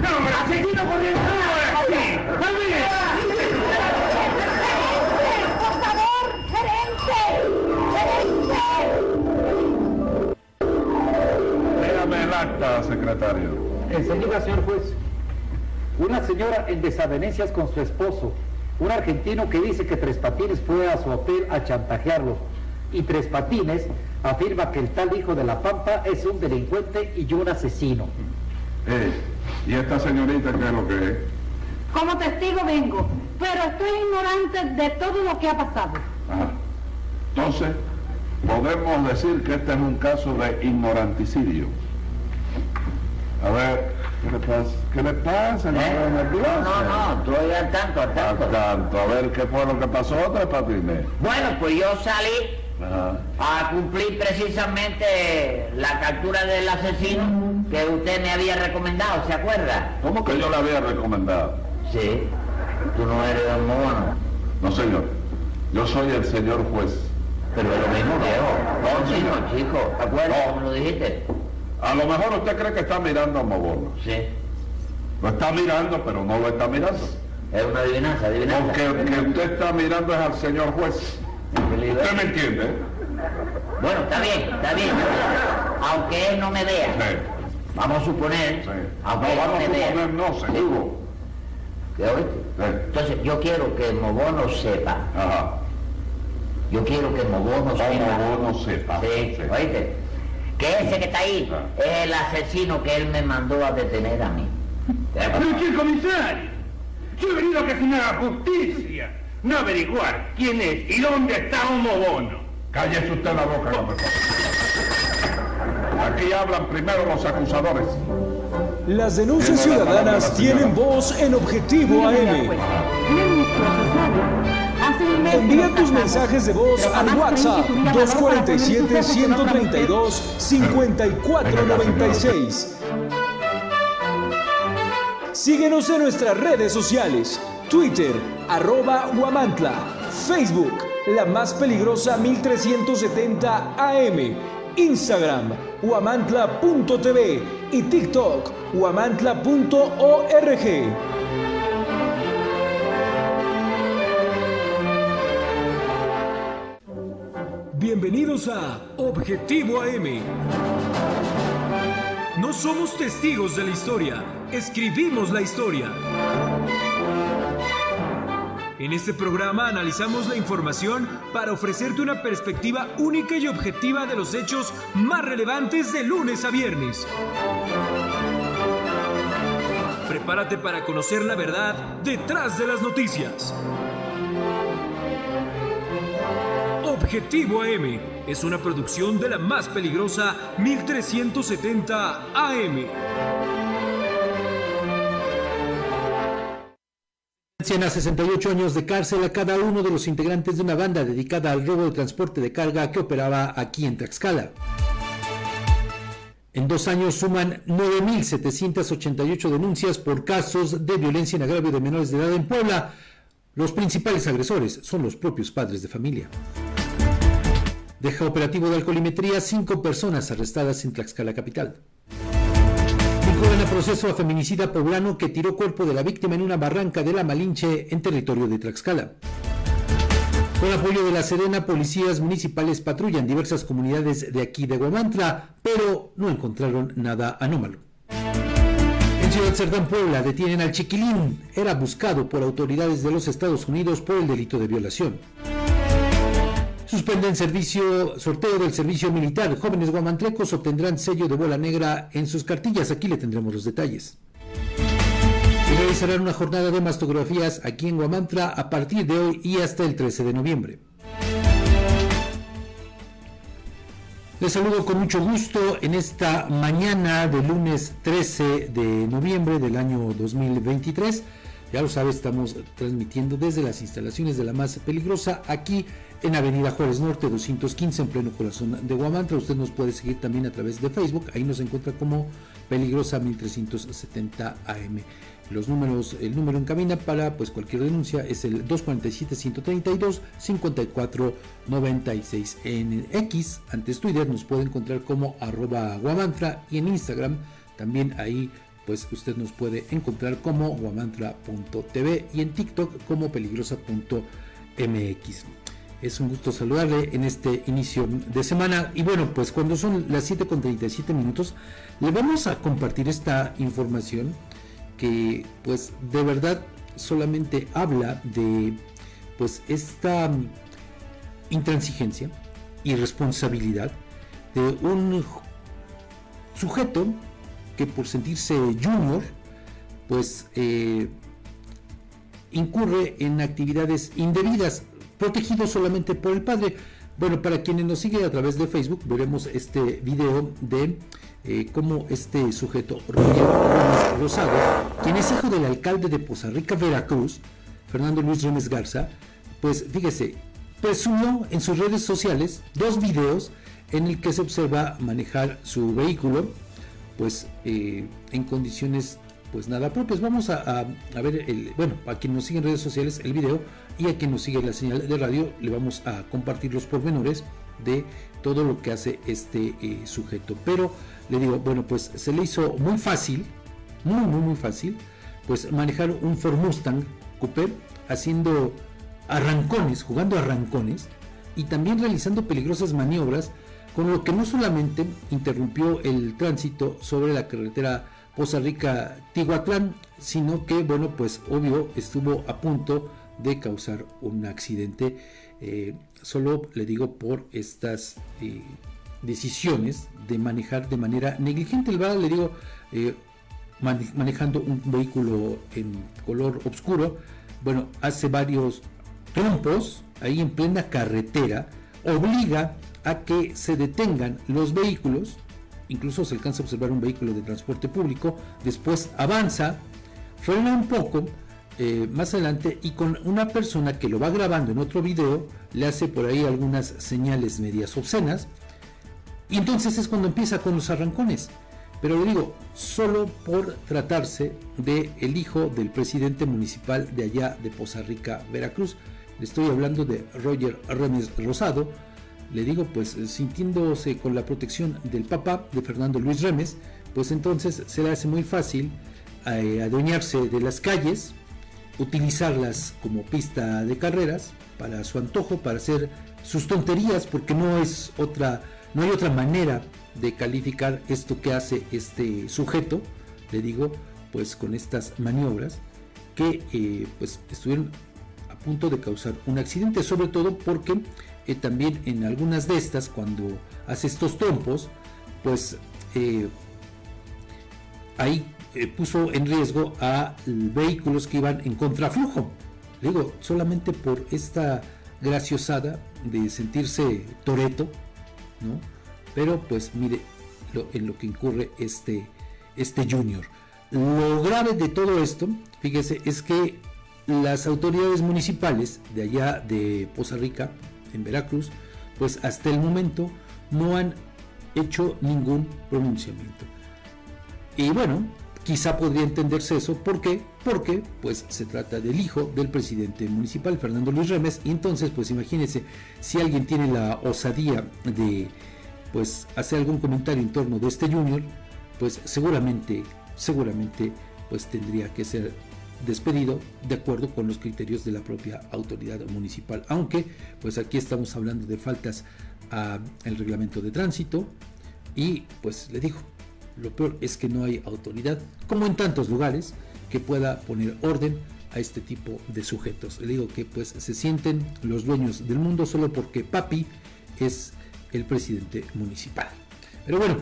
Speaker 11: No, hombre.
Speaker 8: ¡Asesino corriendo acá!
Speaker 11: Sí,
Speaker 10: ¡Por favor, gerente! ¡Gerente!
Speaker 9: Dígame el acta, secretario.
Speaker 12: Enseguida, señor juez. Una señora en desavenencias con su esposo, un argentino que dice que Tres Patines fue a su hotel a chantajearlo, y Tres Patines afirma que el tal hijo de la Pampa es un delincuente y un asesino.
Speaker 9: Eh, ¿Y esta señorita qué es lo que es?
Speaker 10: Como testigo vengo, pero estoy ignorante de todo lo que ha pasado.
Speaker 9: Ajá. Entonces, podemos decir que este es un caso de ignoranticidio. A ver, ¿qué le pasa? ¿Qué le pasa? ¿No
Speaker 8: ¿Eh? No, no, no, estoy al tanto, al
Speaker 9: Al
Speaker 8: tanto.
Speaker 9: tanto, a ver qué fue lo que pasó, Tres Patines.
Speaker 8: Bueno, pues yo salí
Speaker 9: Ajá.
Speaker 8: a cumplir precisamente la captura del asesino que usted me había recomendado, ¿se acuerda?
Speaker 9: ¿Cómo que yo le había recomendado?
Speaker 8: Sí. Tú no eres el mono.
Speaker 9: No, señor. Yo soy el señor juez.
Speaker 8: Pero es lo mismo, viejo. No, chico, chico. ¿Te acuerdas
Speaker 9: No.
Speaker 8: cómo lo dijiste?
Speaker 9: A lo mejor usted cree que está mirando a Mobono.
Speaker 8: Sí.
Speaker 9: Lo está mirando, pero no lo está mirando.
Speaker 8: Es una adivinanza, adivinanza.
Speaker 9: Porque el que usted está mirando es al señor juez. ¿Usted me entiende? eh?
Speaker 8: Bueno, está bien, está bien. Aunque él no me vea.
Speaker 9: Sí.
Speaker 8: Vamos a suponer,
Speaker 9: Sí.
Speaker 8: aunque
Speaker 9: No,
Speaker 8: él no
Speaker 9: vamos
Speaker 8: me
Speaker 9: a
Speaker 8: vea.
Speaker 9: suponer, no, seguro.
Speaker 8: ¿Qué oíste?
Speaker 9: Sí.
Speaker 8: Entonces, yo quiero que Mobono sepa.
Speaker 9: Ajá.
Speaker 8: Yo quiero que Mobono
Speaker 9: No,
Speaker 8: sepa.
Speaker 9: Mobono sepa.
Speaker 8: Sí, oíste. Que ese que está ahí
Speaker 9: Ah.
Speaker 8: es el asesino que él me mandó a detener a mí.
Speaker 11: Pero che, comisario, yo he venido a que se me haga justicia, no averiguar quién es y dónde está Homo Bono.
Speaker 9: Cállese usted la boca, no me Aquí hablan primero los acusadores.
Speaker 13: Las denuncias ciudadanas tienen voz en Objetivo AM. Envía tus mensajes de voz al WhatsApp 247-132-5496. Síguenos en nuestras redes sociales, Twitter, arroba Guamantla, Facebook, la más peligrosa 1370 AM, Instagram, guamantla.tv y TikTok, guamantla.org. Bienvenidos a Objetivo AM. No somos testigos de la historia, escribimos la historia. En este programa analizamos la información para ofrecerte una perspectiva única y objetiva de los hechos más relevantes de lunes a viernes. prepárate para conocer la verdad detrás de las noticias. Objetivo AM es una producción de la más peligrosa 1370 AM.
Speaker 14: A 68 años de cárcel a cada uno de los integrantes de una banda dedicada al robo de transporte de carga que operaba aquí en Tlaxcala. En dos años suman 9.788 denuncias por casos de violencia en agravio de menores de edad en Puebla. Los principales agresores son los propios padres de familia. Deja operativo de alcoholimetría cinco personas arrestadas en Tlaxcala capital. Vinculan a proceso a feminicida poblano que tiró cuerpo de la víctima en una barranca de la Malinche en territorio de Tlaxcala. Con apoyo de la Serena, policías municipales patrullan diversas comunidades de aquí de Guamantra, pero no encontraron nada anómalo. En Ciudad Cerdán, Puebla, detienen al chiquilín. Era buscado por autoridades de los Estados Unidos por el delito de violación. Suspenden servicio, sorteo del servicio militar. Jóvenes guamantrecos obtendrán sello de bola negra en sus cartillas. Aquí le tendremos los detalles. Y realizarán una jornada de mastografías aquí en Guamantra a partir de hoy y hasta el 13 de noviembre. Les saludo con mucho gusto en esta mañana de lunes 13 de noviembre del año 2023. Ya lo sabe, estamos transmitiendo desde las instalaciones de la más peligrosa aquí en Avenida Juárez Norte 215 en pleno corazón de Guamantra. Usted nos puede seguir también a través de Facebook, ahí nos encuentra como Peligrosa 1370 AM. Los números, el número en cabina para pues cualquier denuncia es el 247 132 54 96 en X, antes Twitter nos puede encontrar como arroba guamantra y en Instagram también ahí pues usted nos puede encontrar como guamantra.tv y en TikTok como peligrosa.mx. Es un gusto saludarle en este inicio de semana. Y bueno, pues cuando son las 7.37 minutos, le vamos a compartir esta información que pues de verdad solamente habla de pues esta intransigencia y responsabilidad de un sujeto que por sentirse junior pues eh, incurre en actividades indebidas protegido solamente por el padre. Bueno, para quienes nos siguen a través de Facebook, veremos este video de eh, cómo este sujeto, Roger Rosado, quien es hijo del alcalde de Poza Rica, Veracruz, Fernando Luis Gómez Garza, pues fíjese, presumió en sus redes sociales dos videos en el que se observa manejar su vehículo, pues eh, en condiciones pues nada propias. Vamos a, a, ver, el, bueno, para quien nos sigue en redes sociales, el video y a quien nos sigue la señal de radio le vamos a compartir los pormenores de todo lo que hace este eh, sujeto. Pero le digo, bueno, pues se le hizo muy fácil, muy, muy, muy fácil, pues manejar un Ford Mustang Coupé haciendo arrancones, jugando arrancones y también realizando peligrosas maniobras, con lo que no solamente interrumpió el tránsito sobre la carretera Poza Rica Tihuatlán, sino que, bueno, pues obvio estuvo a punto de causar un accidente. Eh, solo le digo por estas eh, decisiones de manejar de manera negligente. El le digo, eh, manejando un vehículo en color oscuro, bueno, hace varios trompos ahí en plena carretera, obliga a que se detengan los vehículos, incluso se alcanza a observar un vehículo de transporte público, después avanza, frena un poco, eh, más adelante y con una persona que lo va grabando en otro video, le hace por ahí algunas señales medias obscenas. Y entonces es cuando empieza con los arrancones. Pero le digo, solo por tratarse de el hijo del presidente municipal de allá de Poza Rica, Veracruz. Le estoy hablando de Roger Remes Rosado. Le digo, pues sintiéndose con la protección del papá de Fernando Luis Remes, pues entonces se le hace muy fácil eh, adueñarse de las calles, utilizarlas como pista de carreras para su antojo, para hacer sus tonterías, porque no es otra, no hay otra manera de calificar esto que hace este sujeto, le digo, pues con estas maniobras que eh, pues estuvieron a punto de causar un accidente, sobre todo porque eh, también en algunas de estas, cuando hace estos trompos, pues eh, ahí eh, puso en riesgo a vehículos que iban en contraflujo. Digo, solamente por esta graciosada de sentirse toreto, ¿no? Pero pues mire en lo que incurre este, este junior. Lo grave de todo esto, fíjese, es que las autoridades municipales de allá de Poza Rica, en Veracruz, pues hasta el momento no han hecho ningún pronunciamiento. Y bueno, quizá podría entenderse eso, ¿por qué? Porque pues se trata del hijo del presidente municipal, Fernando Luis Remes, y entonces pues imagínense, si alguien tiene la osadía de pues hacer algún comentario en torno de este junior, pues seguramente, seguramente pues tendría que ser despedido de acuerdo con los criterios de la propia autoridad municipal. Aunque, pues aquí estamos hablando de faltas al reglamento de tránsito y pues le digo, lo peor es que no hay autoridad, como en tantos lugares, que pueda poner orden a este tipo de sujetos. Le digo que pues se sienten los dueños del mundo solo porque papi es el presidente municipal. Pero bueno,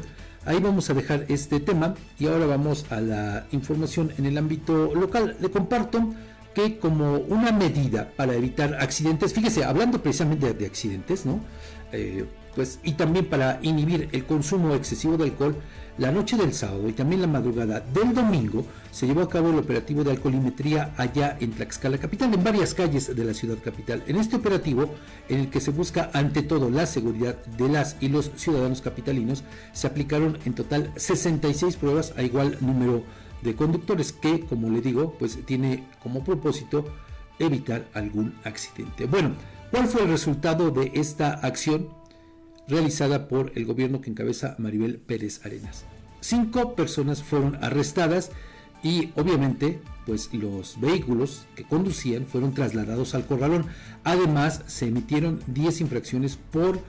Speaker 14: Ahí vamos a dejar este tema y ahora vamos a la información en el ámbito local. Le comparto que como una medida para evitar accidentes, fíjese, hablando precisamente de, accidentes, ¿no? Eh, pues, y también para inhibir el consumo excesivo de alcohol, la noche del sábado y también la madrugada del domingo se llevó a cabo el operativo de alcoholimetría allá en Tlaxcala Capital, en varias calles de la ciudad capital. En este operativo, en el que se busca ante todo la seguridad de las y los ciudadanos capitalinos, se aplicaron en total 66 pruebas a igual número de conductores que, como le digo, pues tiene como propósito evitar algún accidente. Bueno, ¿cuál fue el resultado de esta acción? Realizada por el gobierno que encabeza Maribel Pérez Arenas. Cinco personas fueron arrestadas y obviamente pues los vehículos que conducían fueron trasladados al corralón. Además se emitieron 10 infracciones por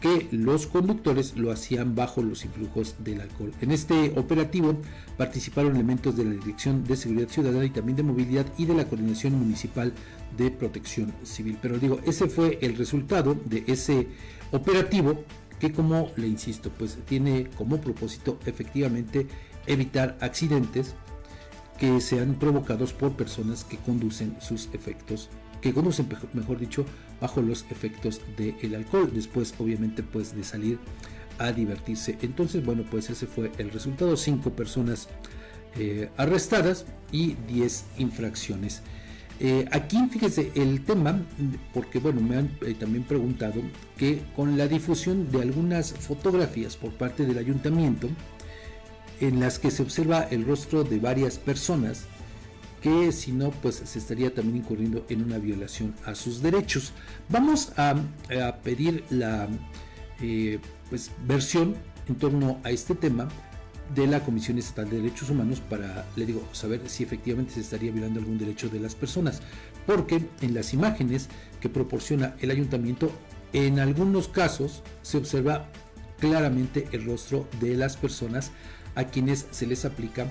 Speaker 14: que los conductores lo hacían bajo los influjos del alcohol. En este operativo participaron elementos de la Dirección de Seguridad Ciudadana y también de Movilidad y de la Coordinación Municipal de Protección Civil. Pero digo, ese fue el resultado de ese operativo que como le insisto, pues tiene como propósito efectivamente evitar accidentes que sean provocados por personas que conducen sus efectos, que conducen, mejor dicho, bajo los efectos del alcohol, después obviamente pues de salir a divertirse. Entonces, bueno, pues ese fue el resultado, cinco personas eh, arrestadas y 10 infracciones. Eh, aquí, fíjese, el tema, porque bueno, me han eh, también preguntado que con la difusión de algunas fotografías por parte del ayuntamiento, en las que se observa el rostro de varias personas, que si no, pues se estaría también incurriendo en una violación a sus derechos. Vamos a, pedir la eh, pues, versión en torno a este tema de la Comisión Estatal de Derechos Humanos para, le digo, saber si efectivamente se estaría violando algún derecho de las personas. Porque en las imágenes que proporciona el ayuntamiento, en algunos casos se observa claramente el rostro de las personas a quienes se les aplica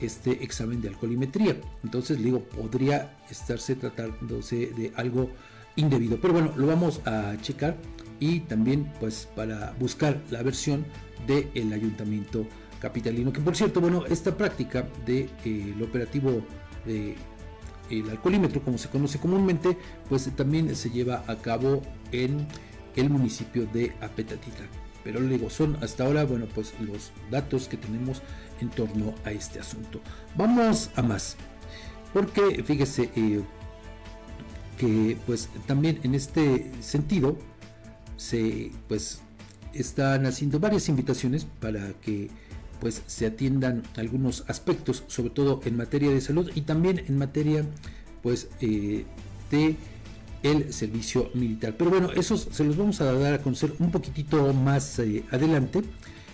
Speaker 14: este examen de alcoholimetría. Entonces, le digo, podría estarse tratándose de algo indebido. Pero bueno, lo vamos a checar y también pues para buscar la versión del ayuntamiento capitalino. Que por cierto, bueno, esta práctica del de, eh, operativo de el alcoholímetro, como se conoce comúnmente, pues también se lleva a cabo en el municipio de Apetatita. Pero le digo, son hasta ahora, bueno, pues los datos que tenemos en torno a este asunto. Vamos a más, porque fíjese eh, que pues también en este sentido se pues están haciendo varias invitaciones para que pues se atiendan algunos aspectos, sobre todo en materia de salud y también en materia pues eh, de el servicio militar. Pero bueno, esos se los vamos a dar a conocer un poquitito más eh, adelante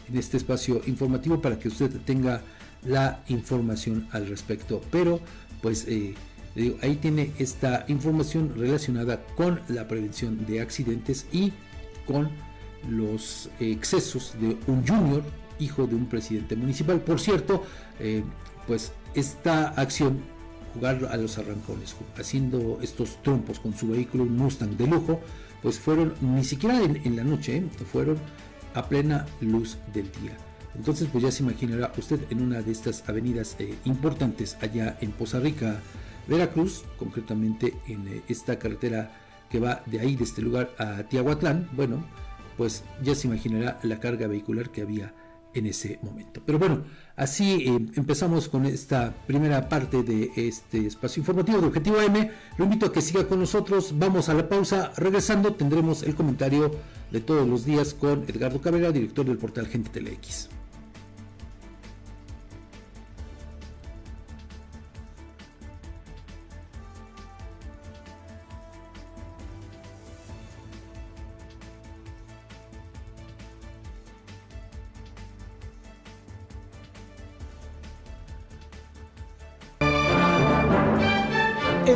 Speaker 14: en este espacio informativo para que usted tenga la información al respecto. Pero pues eh, ahí tiene esta información relacionada con la prevención de accidentes y con los excesos de un junior hijo de un presidente municipal. Por cierto, eh, pues esta acción, jugar a los arrancones, haciendo estos trompos con su vehículo Mustang de lujo, pues fueron ni siquiera en, la noche, eh, fueron a plena luz del día. Entonces, pues ya se imaginará usted en una de estas avenidas eh, importantes allá en Poza Rica, Veracruz, concretamente en esta carretera que va de ahí, de este lugar a Tiahuatlán, bueno, pues ya se imaginará la carga vehicular que había en ese momento. Pero bueno, así eh, empezamos con esta primera parte de este espacio informativo de Objetivo M. Lo invito a que siga con nosotros. Vamos a la pausa. Regresando tendremos el comentario de todos los días con Edgardo Cabrera, director del portal Gente TeleX.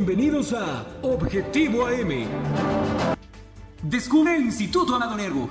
Speaker 13: Bienvenidos a Objetivo AM.
Speaker 15: Descubre el Instituto Amado Nervo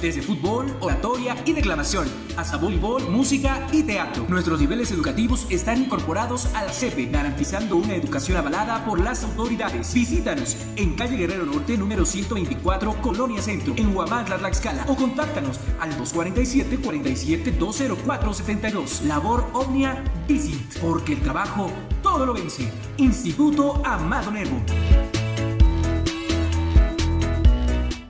Speaker 15: desde fútbol, oratoria y declamación, hasta voleibol, música y teatro. Nuestros niveles educativos están incorporados a la CEPE, garantizando una educación avalada por las autoridades. Visítanos en calle Guerrero Norte, número 124, Colonia Centro, en Huamantla, Tlaxcala, o contáctanos al 247-47-20472. Labor Omnia Visit, porque el trabajo todo lo vence. Instituto Amado Nervo.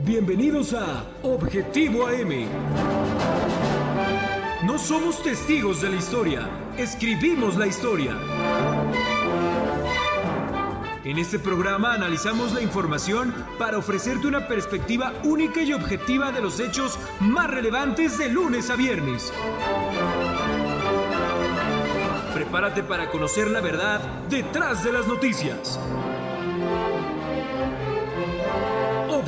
Speaker 13: Bienvenidos a Objetivo AM. No somos testigos de la historia, escribimos la historia. En este programa analizamos la información para ofrecerte una perspectiva única y objetiva de los hechos más relevantes de lunes a viernes. Prepárate para conocer la verdad detrás de las noticias.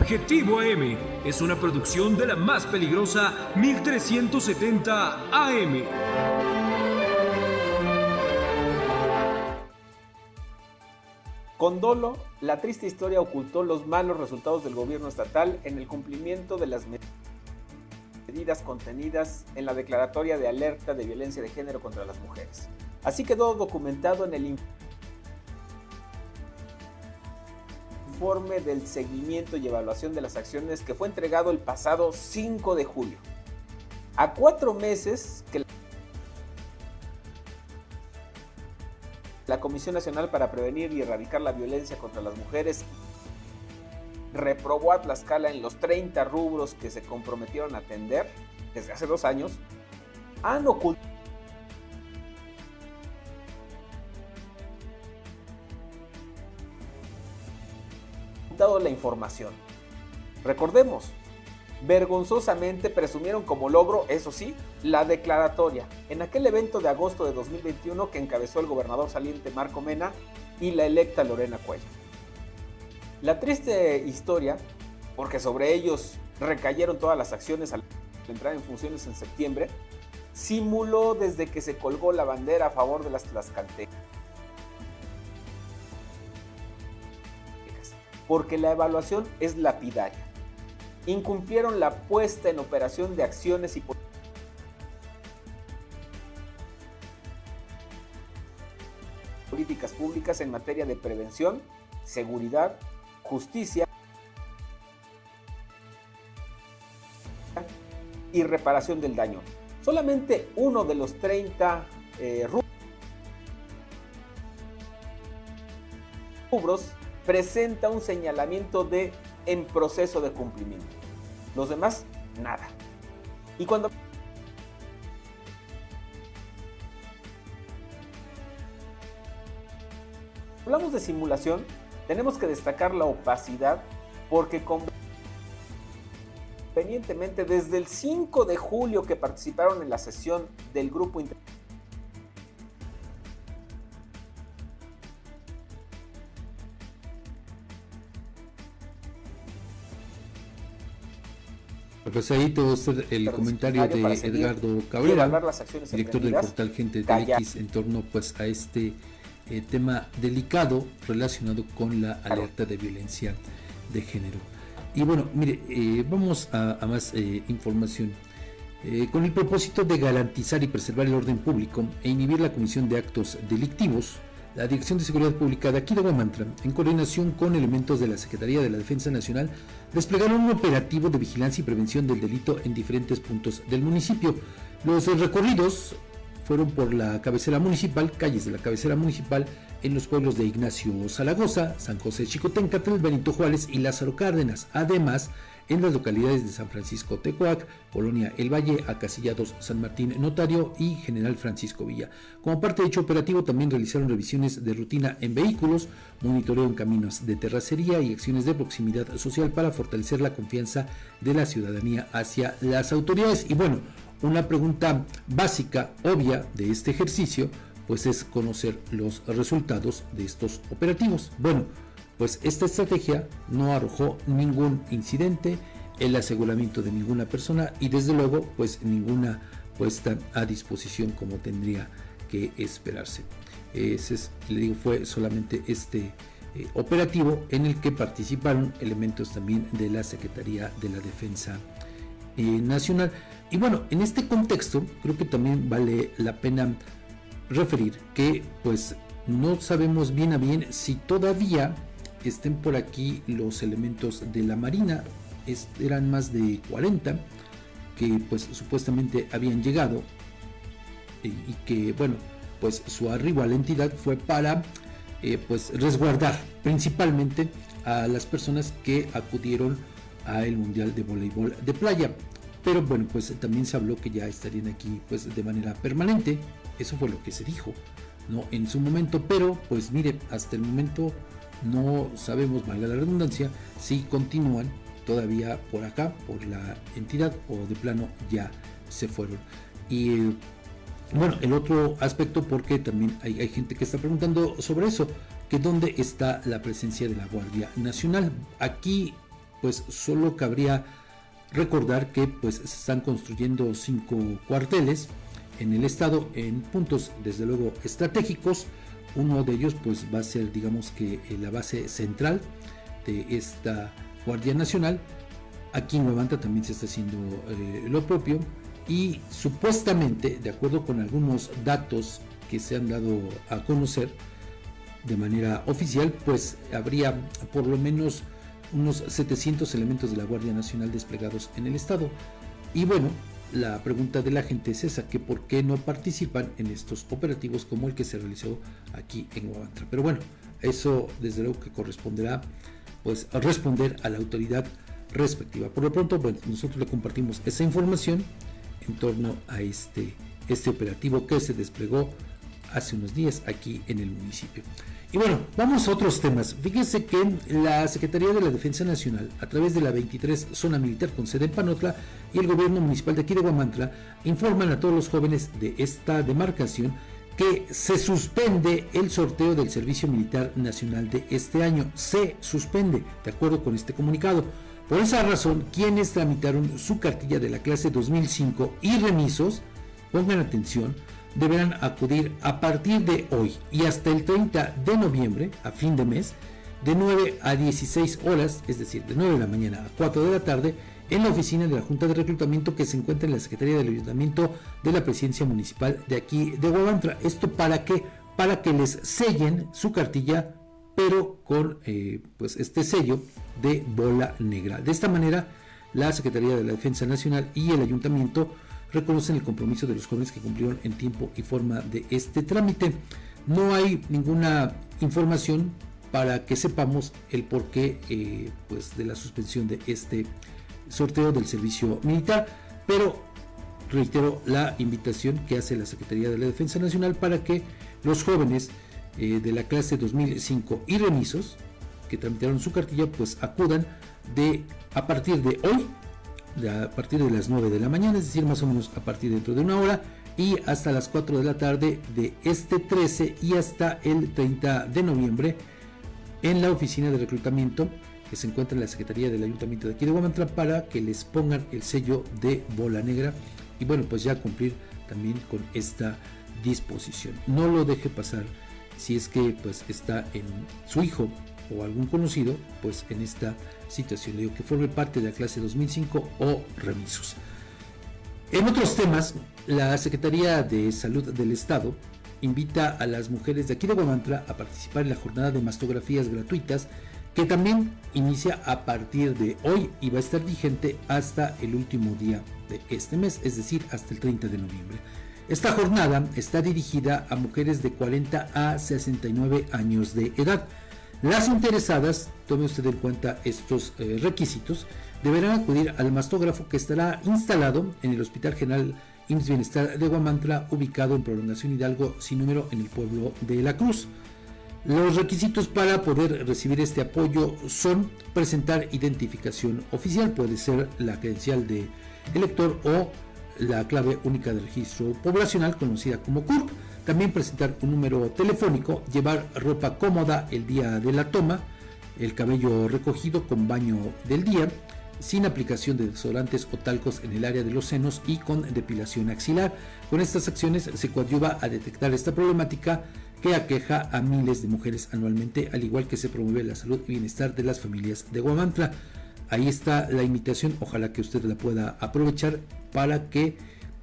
Speaker 13: Objetivo AM es una producción de la más peligrosa 1370 AM.
Speaker 16: Con dolo, la triste historia ocultó los malos resultados del gobierno estatal en el cumplimiento de las medidas contenidas en la declaratoria de alerta de violencia de género contra las mujeres. Así quedó documentado en el informe del seguimiento y evaluación de las acciones que fue entregado el pasado 5 de julio. A cuatro meses que la Comisión Nacional para Prevenir y Erradicar la Violencia contra las Mujeres reprobó a Tlaxcala en los 30 rubros que se comprometieron a atender desde hace dos años, han ocultado la información. Recordemos, vergonzosamente presumieron como logro, eso sí, la declaratoria en aquel evento de agosto de 2021 que encabezó el gobernador saliente Marco Mena y la electa Lorena Cuello. La triste historia, porque sobre ellos recayeron todas las acciones al entrar en funciones en septiembre, simuló desde que se colgó la bandera a favor de las tlaxcaltecas. Porque la evaluación es lapidaria.
Speaker 17: incumplieron la puesta en operación de acciones y políticas públicas en materia de prevención, seguridad, justicia y reparación del daño. Solamente uno de los 30 eh, rubros presenta un señalamiento de en proceso de cumplimiento. Los demás, nada. Y cuando hablamos de simulación, tenemos que destacar la opacidad porque convenientemente desde el 5 de julio que participaron en la sesión del grupo
Speaker 14: Pues ahí todo el comentario de Edgardo Cabrera, director del portal Gente de X, en torno pues a este eh, tema delicado relacionado con la alerta de violencia de género. Y bueno, mire, eh, vamos a, más eh, información. con el propósito de garantizar y preservar el orden público e inhibir la comisión de actos delictivos, la Dirección de Seguridad Pública de aquí de Guamantra, en coordinación con elementos de la Secretaría de la Defensa Nacional, desplegaron un operativo de vigilancia y prevención del delito en diferentes puntos del municipio. Los recorridos fueron por la cabecera municipal, calles de la cabecera municipal, en los pueblos de Ignacio Zaragoza, San José Chicotencatl, Benito Juárez y Lázaro Cárdenas. Además, en las localidades de San Francisco Tecoac, Colonia El Valle, Acasillados San Martín Notario y General Francisco Villa. Como parte de dicho operativo también realizaron revisiones de rutina en vehículos, monitoreo en caminos de terracería y acciones de proximidad social para fortalecer la confianza de la ciudadanía hacia las autoridades. Y bueno, una pregunta básica, obvia de este ejercicio, pues es conocer los resultados de estos operativos. Bueno, pues esta estrategia no arrojó ningún incidente, el aseguramiento de ninguna persona y desde luego pues ninguna puesta a disposición como tendría que esperarse. Ese es, le digo, fue solamente este eh, operativo en el que participaron elementos también de la Secretaría de la Defensa eh, Nacional. Y bueno, en este contexto creo que también vale la pena referir que pues no sabemos bien a bien si todavía estén por aquí los elementos de la Marina. eran más de 40 que pues supuestamente habían llegado. Y, que bueno pues su arribo a la entidad fue para eh, pues resguardar principalmente a las personas que acudieron a el mundial de voleibol de playa. Pero bueno pues también se habló que ya estarían aquí pues de manera permanente. Eso fue lo que se dijo no en su momento. Pero pues mire hasta el momento no sabemos, valga la redundancia, si continúan todavía por acá, por la entidad o de plano ya se fueron. Y bueno, el otro aspecto, porque también hay, gente que está preguntando sobre eso, que dónde está la presencia de la Guardia Nacional. Aquí pues solo cabría recordar que pues se están construyendo cinco cuarteles en el estado en puntos desde luego estratégicos uno de ellos pues va a ser digamos que eh, la base central de esta Guardia Nacional. Aquí en Nuevanta también se está haciendo eh, lo propio y supuestamente, de acuerdo con algunos datos que se han dado a conocer de manera oficial, pues habría por lo menos unos 700 elementos de la Guardia Nacional desplegados en el estado. Y bueno, la pregunta de la gente es esa, que por qué no participan en estos operativos como el que se realizó aquí en Guavantra. Pero bueno, eso desde luego que corresponderá pues responder a la autoridad respectiva. Por lo pronto, bueno, nosotros le compartimos esa información en torno a este, este operativo que se desplegó hace unos días aquí en el municipio. Y bueno, vamos a otros temas. Fíjense que la Secretaría de la Defensa Nacional, a través de la 23 Zona Militar con sede en Panotla y el gobierno municipal de aquí de Guamantla, informan a todos los jóvenes de esta demarcación que se suspende el sorteo del Servicio Militar Nacional de este año. Se suspende, de acuerdo con este comunicado. Por esa razón, quienes tramitaron su cartilla de la clase 2005 y remisos, pongan atención, deberán acudir a partir de hoy y hasta el 30 de noviembre, a fin de mes, de 9 a 16 horas, es decir, de 9 de la mañana a 4 de la tarde, en la oficina de la Junta de Reclutamiento que se encuentra en la Secretaría del Ayuntamiento de la Presidencia Municipal de aquí de Guabantra. ¿Esto para qué? Para que les sellen su cartilla, pero con eh, pues este sello de bola negra. De esta manera, la Secretaría de la Defensa Nacional y el Ayuntamiento reconocen el compromiso de los jóvenes que cumplieron en tiempo y forma de este trámite. No hay ninguna información para que sepamos el porqué eh, pues de la suspensión de este sorteo del servicio militar, pero reitero la invitación que hace la Secretaría de la Defensa Nacional para que los jóvenes eh, de la clase 2005 y remisos que tramitaron su cartilla pues acudan de a partir de hoy a partir de las 9 de la mañana, es decir, más o menos a partir dentro de una hora y hasta las 4 de la tarde de este 13 y hasta el 30 de noviembre en la oficina de reclutamiento que se encuentra en la Secretaría del Ayuntamiento de aquí de Guamantra para que les pongan el sello de bola negra y bueno, pues ya cumplir también con esta disposición. No lo deje pasar si es que pues está en su hijo o algún conocido pues en esta situación, digo que forme parte de la clase 2005 o remisos. En otros temas, la Secretaría de Salud del Estado invita a las mujeres de aquí de Guamantra a participar en la jornada de mastografías gratuitas que también inicia a partir de hoy y va a estar vigente hasta el último día de este mes, es decir, hasta el 30 de noviembre. Esta jornada está dirigida a mujeres de 40 a 69 años de edad. Las interesadas, tome usted en cuenta estos eh, requisitos, deberán acudir al mastógrafo que estará instalado en el Hospital General IMSS Bienestar de Guamantra, ubicado en Prolongación Hidalgo sin número en el pueblo de La Cruz. Los requisitos para poder recibir este apoyo son presentar identificación oficial, puede ser la credencial de elector o la clave única de registro poblacional conocida como CURP, también presentar un número telefónico, llevar ropa cómoda el día de la toma, el cabello recogido con baño del día, sin aplicación de desodorantes o talcos en el área de los senos y con depilación axilar. Con estas acciones se coadyuva a detectar esta problemática que aqueja a miles de mujeres anualmente, al igual que se promueve la salud y bienestar de las familias de Guamantla. Ahí está la invitación, ojalá que usted la pueda aprovechar para que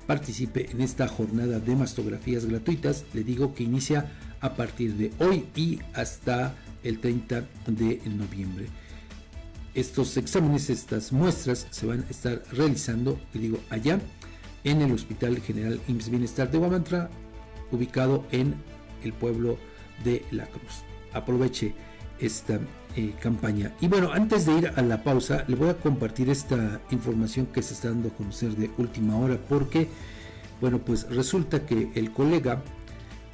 Speaker 14: participe en esta jornada de mastografías gratuitas. Le digo que inicia a partir de hoy y hasta el 30 de noviembre. Estos exámenes, estas muestras se van a estar realizando, le digo, allá en el Hospital General IMSS Bienestar de Guamantra, ubicado en el pueblo de La Cruz. Aproveche esta eh, campaña. Y bueno, antes de ir a la pausa, le voy a compartir esta información que se está dando a conocer de última hora, porque, bueno, pues resulta que el colega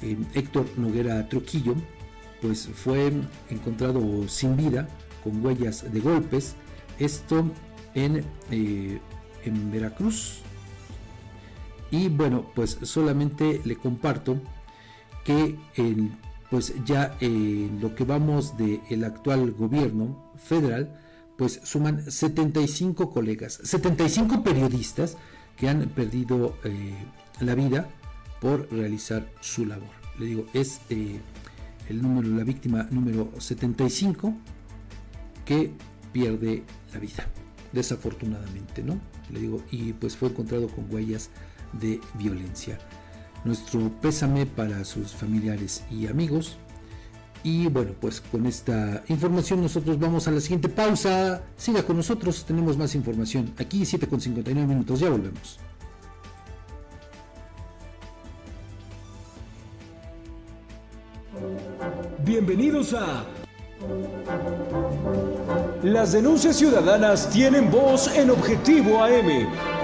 Speaker 14: eh, Héctor Noguera Trujillo, pues fue encontrado sin vida, con huellas de golpes, esto en, eh, en Veracruz. Y bueno, pues solamente le comparto que el, pues ya en lo que vamos del el actual gobierno federal, pues suman 75 colegas, 75 periodistas que han perdido eh, la vida por realizar su labor. Le digo, es eh, el número, la víctima número 75 que pierde la vida, desafortunadamente, ¿no? Le digo, y pues fue encontrado con huellas de violencia nuestro pésame para sus familiares y amigos. Y bueno, pues con esta información nosotros vamos a la siguiente pausa. Siga con nosotros, tenemos más información. Aquí 7 con 59 minutos, ya volvemos.
Speaker 13: Bienvenidos a Las denuncias ciudadanas tienen voz en Objetivo AM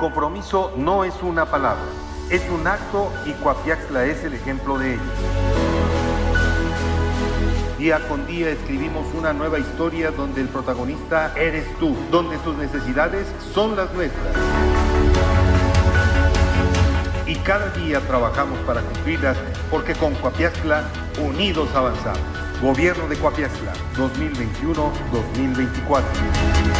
Speaker 18: compromiso no es una palabra, es un acto y Coapiaxla es el ejemplo de ello. Día con día escribimos una nueva historia donde el protagonista eres tú, donde tus necesidades son las nuestras. Y cada día trabajamos para cumplirlas porque con Coapiaxla unidos avanzamos. Gobierno de Coapiaxla 2021-2024.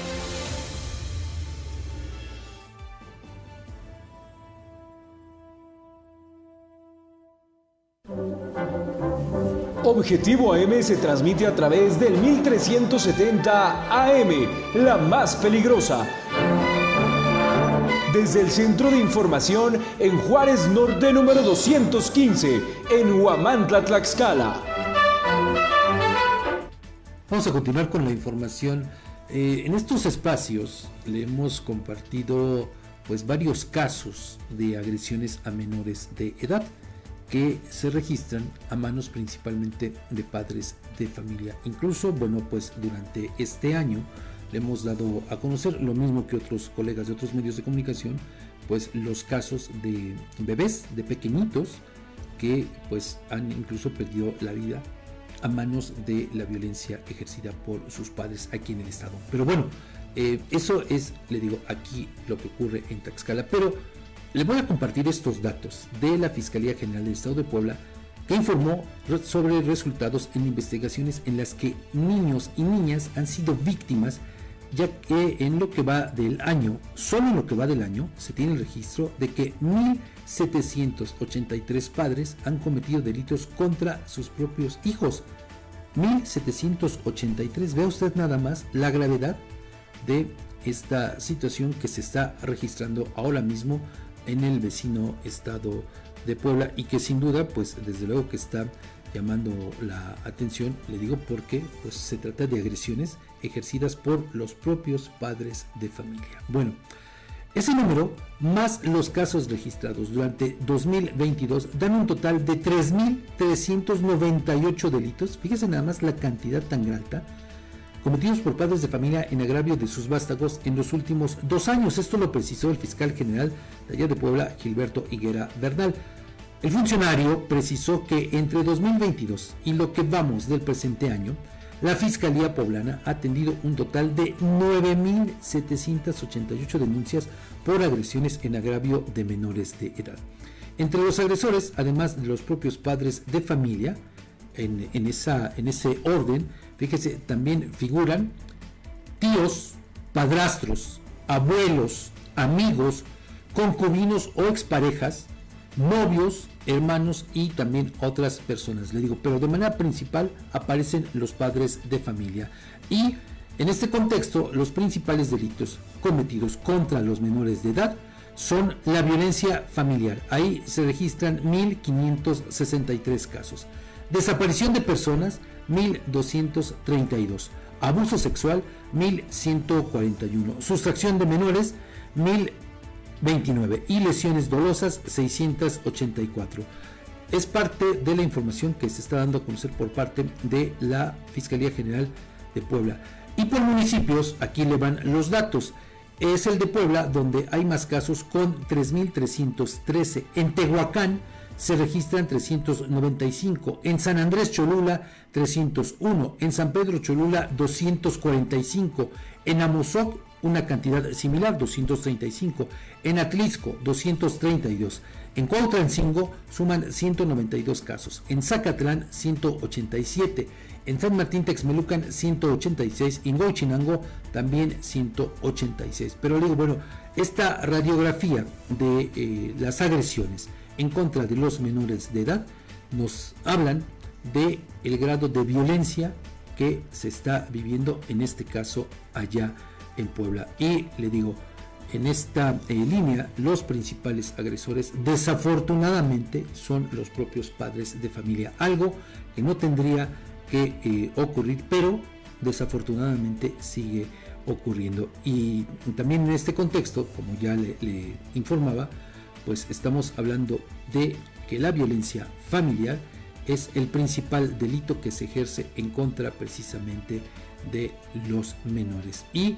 Speaker 13: Objetivo AM se transmite a través del 1370 AM, la más peligrosa. Desde el Centro de Información en Juárez Norte número 215, en Huamantla, Tlaxcala.
Speaker 14: Vamos a continuar con la información. Eh, en estos espacios le hemos compartido pues varios casos de agresiones a menores de edad que se registran a manos principalmente de padres de familia. Incluso, bueno, pues durante este año le hemos dado a conocer lo mismo que otros colegas de otros medios de comunicación, pues los casos de bebés, de pequeñitos, que pues han incluso perdido la vida a manos de la violencia ejercida por sus padres aquí en el estado. Pero bueno, eh, eso es, le digo, aquí lo que ocurre en Taxcala. Pero les voy a compartir estos datos de la Fiscalía General del Estado de Puebla que informó sobre resultados en investigaciones en las que niños y niñas han sido víctimas, ya que en lo que va del año, solo en lo que va del año, se tiene el registro de que 1.783 padres han cometido delitos contra sus propios hijos. 1.783, vea usted nada más la gravedad de esta situación que se está registrando ahora mismo en el vecino estado de Puebla y que sin duda pues desde luego que está llamando la atención, le digo porque pues se trata de agresiones ejercidas por los propios padres de familia. Bueno, ese número más los casos registrados durante 2022 dan un total de 3.398 delitos. Fíjese nada más la cantidad tan grande cometidos por padres de familia en agravio de sus vástagos en los últimos dos años. Esto lo precisó el fiscal general de allá de Puebla, Gilberto Higuera Bernal. El funcionario precisó que entre 2022 y lo que vamos del presente año, la Fiscalía Poblana ha atendido un total de 9.788 denuncias por agresiones en agravio de menores de edad. Entre los agresores, además de los propios padres de familia, en, en, esa, en ese orden, Fíjese, también figuran tíos, padrastros, abuelos, amigos, concubinos o exparejas, novios, hermanos y también otras personas. Le digo, pero de manera principal aparecen los padres de familia. Y en este contexto, los principales delitos cometidos contra los menores de edad son la violencia familiar. Ahí se registran 1.563 casos. Desaparición de personas, 1232. Abuso sexual, 1141. Sustracción de menores, 1029. Y lesiones dolosas, 684. Es parte de la información que se está dando a conocer por parte de la Fiscalía General de Puebla. Y por municipios, aquí le van los datos. Es el de Puebla donde hay más casos con 3.313. En Tehuacán se registran 395. En San Andrés Cholula 301. En San Pedro Cholula 245. En Amozoc una cantidad similar, 235. En Atlisco 232. En Cuautlancingo suman 192 casos. En Zacatlán 187 en San Martín Texmelucan 186 y en Huachinango también 186. Pero digo, bueno, esta radiografía de eh, las agresiones en contra de los menores de edad nos hablan de el grado de violencia que se está viviendo en este caso allá en Puebla. Y le digo, en esta eh, línea los principales agresores desafortunadamente son los propios padres de familia, algo que no tendría que eh, ocurrir, pero desafortunadamente sigue ocurriendo. Y también en este contexto, como ya le, informaba, pues estamos hablando de que la violencia familiar es el principal delito que se ejerce en contra precisamente de los menores. Y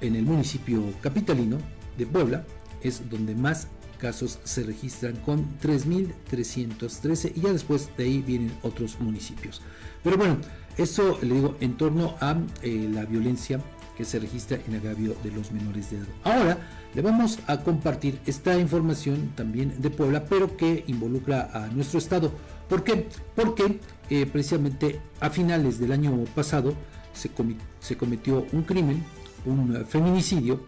Speaker 14: en el municipio capitalino de Puebla es donde más casos se registran con 3.313 y ya después de ahí vienen otros municipios. Pero bueno, eso le digo en torno a eh, la violencia que se registra en agravio de los menores de edad. Ahora le vamos a compartir esta información también de Puebla, pero que involucra a nuestro estado. ¿Por qué? Porque eh, precisamente a finales del año pasado se, se cometió un crimen, un feminicidio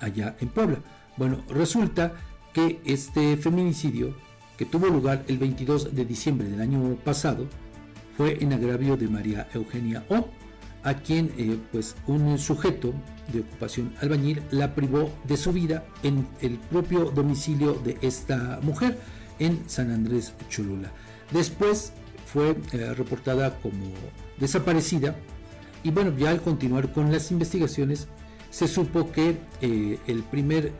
Speaker 14: allá en Puebla. Bueno, resulta que este feminicidio que tuvo lugar el 22 de diciembre del año pasado fue en agravio de María Eugenia O, a quien eh, pues un sujeto de ocupación albañil la privó de su vida en el propio domicilio de esta mujer en San Andrés Cholula. Después fue eh, reportada como desaparecida y bueno, ya al continuar con las investigaciones se supo que eh, el primer,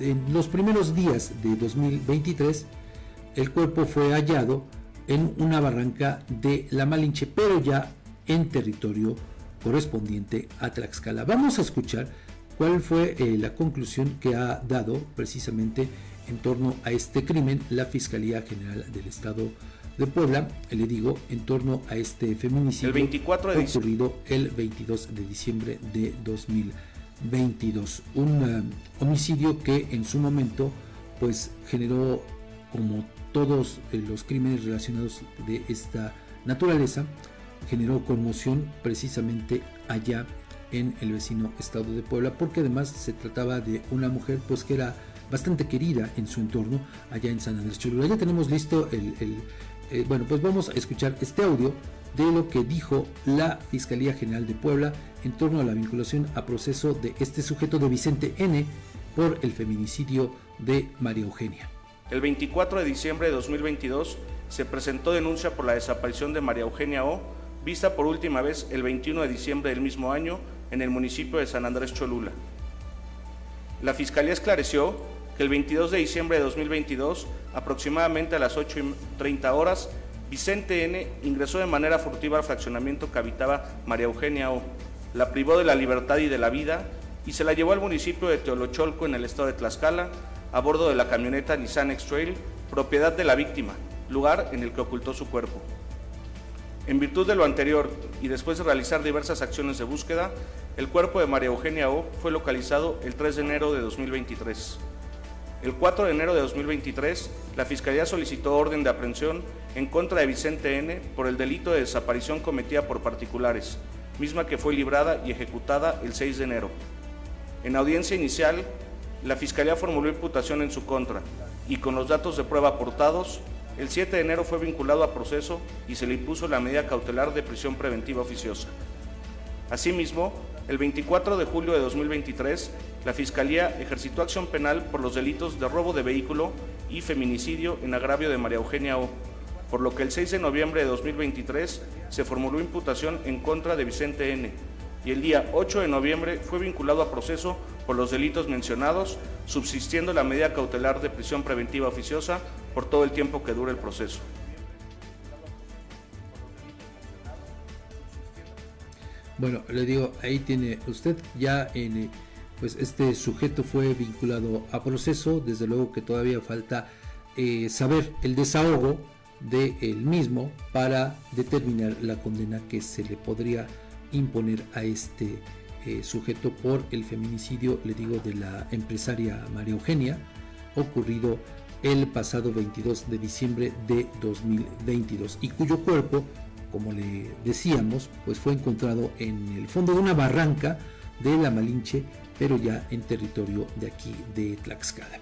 Speaker 14: en los primeros días de 2023 el cuerpo fue hallado en una barranca de La Malinche, pero ya en territorio correspondiente a Tlaxcala. Vamos a escuchar cuál fue eh, la conclusión que ha dado precisamente en torno a este crimen la Fiscalía General del Estado de Puebla, le digo, en torno a este feminicidio
Speaker 17: el 24 de
Speaker 14: ocurrido el 22 de diciembre de 2022. Un eh, homicidio que en su momento pues generó como todos eh, los crímenes relacionados de esta naturaleza, generó conmoción precisamente allá en el vecino estado de Puebla, porque además se trataba de una mujer pues que era bastante querida en su entorno allá en San Andrés Cholula. Ya tenemos listo el, eh, bueno, pues vamos a escuchar este audio de lo que dijo la Fiscalía General de Puebla en torno a la vinculación a proceso de este sujeto de Vicente N por el feminicidio de María Eugenia.
Speaker 17: El 24 de diciembre de 2022 se presentó denuncia por la desaparición de María Eugenia O, vista por última vez el 21 de diciembre del mismo año en el municipio de San Andrés Cholula. La Fiscalía esclareció que el 22 de diciembre de 2022, aproximadamente a las 8.30 horas, Vicente N. ingresó de manera furtiva al fraccionamiento que habitaba María Eugenia O, la privó de la libertad y de la vida y se la llevó al municipio de Teolocholco en el estado de Tlaxcala, a bordo de la camioneta Nissan X-Trail, propiedad de la víctima, lugar en el que ocultó su cuerpo. En virtud de lo anterior y después de realizar diversas acciones de búsqueda, el cuerpo de María Eugenia O fue localizado el 3 de enero de 2023. El 4 de enero de 2023, la Fiscalía solicitó orden de aprehensión en contra de Vicente N. por el delito de desaparición cometida por particulares, misma que fue librada y ejecutada el 6 de enero. En audiencia inicial, la Fiscalía formuló imputación en su contra y con los datos de prueba aportados, el 7 de enero fue vinculado a proceso y se le impuso la medida cautelar de prisión preventiva oficiosa. Asimismo, el 24 de julio de 2023, la Fiscalía ejercitó acción penal por los delitos de robo de vehículo y feminicidio en agravio de María Eugenia O, por lo que el 6 de noviembre de 2023 se formuló imputación en contra de Vicente N. y el día 8 de noviembre fue vinculado a proceso por los delitos mencionados, subsistiendo la medida cautelar de prisión preventiva oficiosa por todo el tiempo que dure el proceso.
Speaker 14: Bueno, le digo, ahí tiene usted ya en eh, pues este sujeto fue vinculado a proceso, desde luego que todavía falta eh, saber el desahogo de él mismo para determinar la condena que se le podría imponer a este eh, sujeto por el feminicidio, le digo, de la empresaria María Eugenia, ocurrido el pasado 22 de diciembre de 2022 y cuyo cuerpo, como le decíamos, pues fue encontrado en el fondo de una barranca de la Malinche, pero ya en territorio de aquí de Tlaxcala.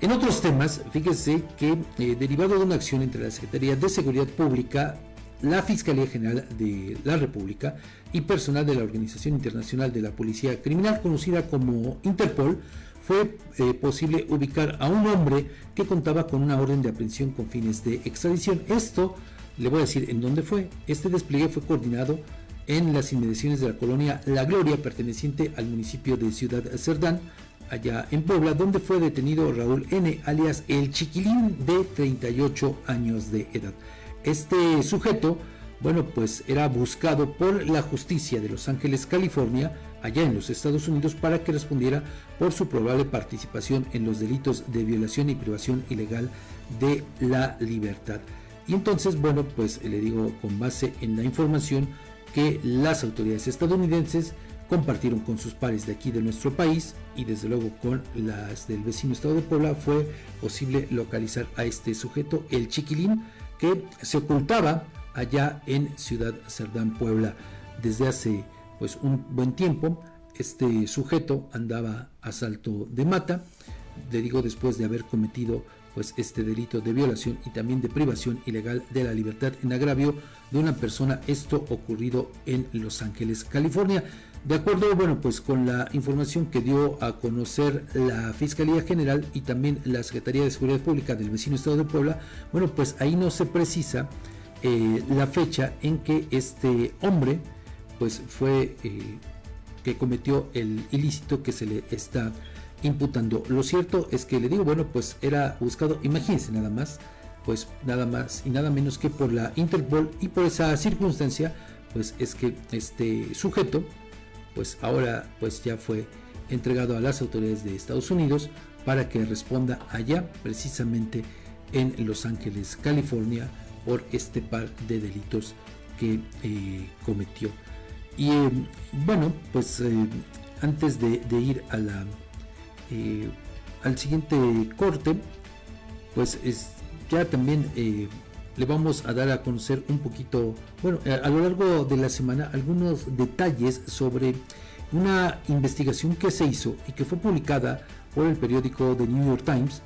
Speaker 14: En otros temas, fíjese que eh, derivado de una acción entre la Secretaría de Seguridad Pública, la Fiscalía General de la República y personal de la Organización Internacional de la Policía Criminal, conocida como Interpol, fue eh, posible ubicar a un hombre que contaba con una orden de aprehensión con fines de extradición. Esto, le voy a decir en dónde fue. Este despliegue fue coordinado en las inmediaciones de la colonia La Gloria, perteneciente al municipio de Ciudad Cerdán, allá en Puebla, donde fue detenido Raúl N., alias El Chiquilín, de 38 años de edad. Este sujeto, bueno, pues era buscado por la justicia de Los Ángeles, California, allá en los Estados Unidos, para que respondiera por su probable participación en los delitos de violación y privación ilegal de la libertad. Y entonces, bueno, pues le digo, con base en la información, que las autoridades estadounidenses compartieron con sus pares de aquí de nuestro país y desde luego con las del vecino estado de Puebla fue posible localizar a este sujeto, el chiquilín, que se ocultaba allá en Ciudad Cerdán, Puebla, desde hace pues un buen tiempo. Este sujeto andaba a salto de mata, le digo después de haber cometido pues este delito de violación y también de privación ilegal de la libertad en agravio de una persona, esto ocurrido en Los Ángeles, California. De acuerdo, bueno, pues con la información que dio a conocer la Fiscalía General y también la Secretaría de Seguridad Pública del vecino estado de Puebla, bueno, pues ahí no se precisa eh, la fecha en que este hombre, pues fue eh, que cometió el ilícito que se le está imputando. Lo cierto es que le digo, bueno, pues era buscado, imagínense nada más, pues nada más y nada menos que por la Interpol y por esa circunstancia, pues es que este sujeto, pues ahora pues ya fue entregado a las autoridades de Estados Unidos para que responda allá precisamente en Los Ángeles, California, por este par de delitos que eh, cometió. Y eh, bueno, pues eh, antes de, ir a la, al siguiente corte, pues es, ya también le vamos a dar a conocer un poquito, bueno, a, lo largo de la semana algunos detalles sobre una investigación que se hizo y que fue publicada por el periódico The New York Times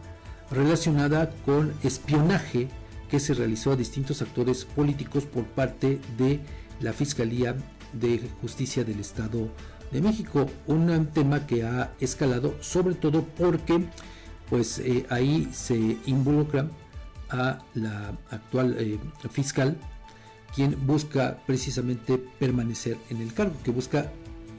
Speaker 14: relacionada con espionaje que se realizó a distintos actores políticos por parte de la Fiscalía de Justicia del Estado de México. Un tema que ha escalado sobre todo porque pues eh, ahí se involucra a la actual eh, fiscal, quien busca precisamente permanecer en el cargo, que busca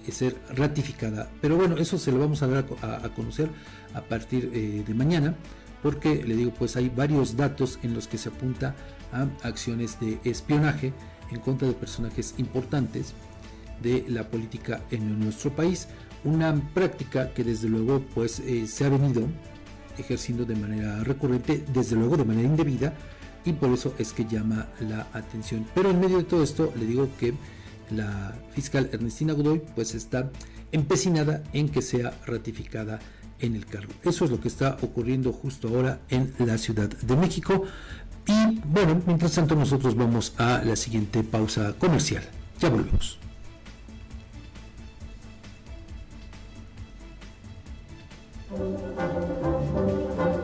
Speaker 14: eh, ser ratificada. Pero bueno, eso se lo vamos a dar a, conocer a partir eh, de mañana, porque le digo, pues hay varios datos en los que se apunta a acciones de espionaje en contra de personajes importantes de la política en nuestro país. Una práctica que desde luego pues se ha venido ejerciendo de manera recurrente, desde luego de manera indebida, y por eso es que llama la atención. Pero en medio de todo esto le digo que la fiscal Ernestina Godoy pues está empecinada en que sea ratificada en el cargo. Eso es lo que está ocurriendo justo ahora en la Ciudad de México. Y bueno, mientras tanto nosotros vamos a la siguiente pausa comercial. Ya volvemos.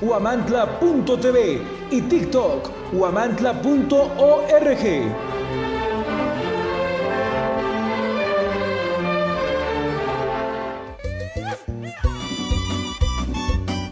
Speaker 13: huamantla.tv y TikTok huamantla.org.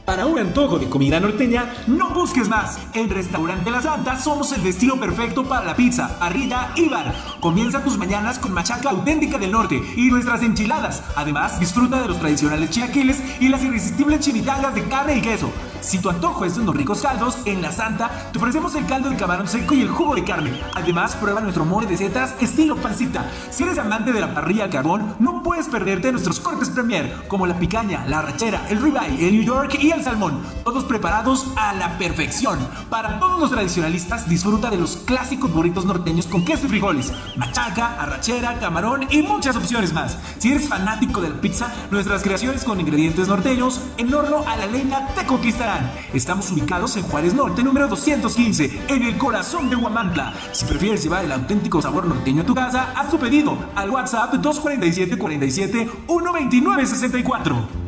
Speaker 15: Para un antojo de comida norteña, no busques más. En Restaurante La Santa somos el destino perfecto para la pizza, parrilla y bar Comienza tus mañanas con machaca auténtica del norte y nuestras enchiladas. Además, disfruta de los tradicionales chilaquiles y las irresistibles chimichangas de carne y queso. Si tu antojo es de unos ricos caldos, en La Santa te ofrecemos el caldo de camarón seco y el jugo de carne. Además, prueba nuestro mole de setas estilo pancita. Si eres amante de la parrilla al carbón, no puedes perderte nuestros cortes premier, como la picaña, la rachera, el ribeye, el New York y el salmón. Todos preparados a la perfección. Para todos los tradicionalistas, disfruta de los clásicos burritos norteños con queso y frijoles, machaca, arrachera, camarón y muchas opciones más. Si eres fanático de la pizza, nuestras creaciones con ingredientes norteños en horno a la leña te conquistarán. Estamos ubicados en Juárez Norte, número 215, en el corazón de Huamantla. Si prefieres llevar el auténtico sabor norteño a tu casa, haz tu pedido al WhatsApp 247 47 129 64.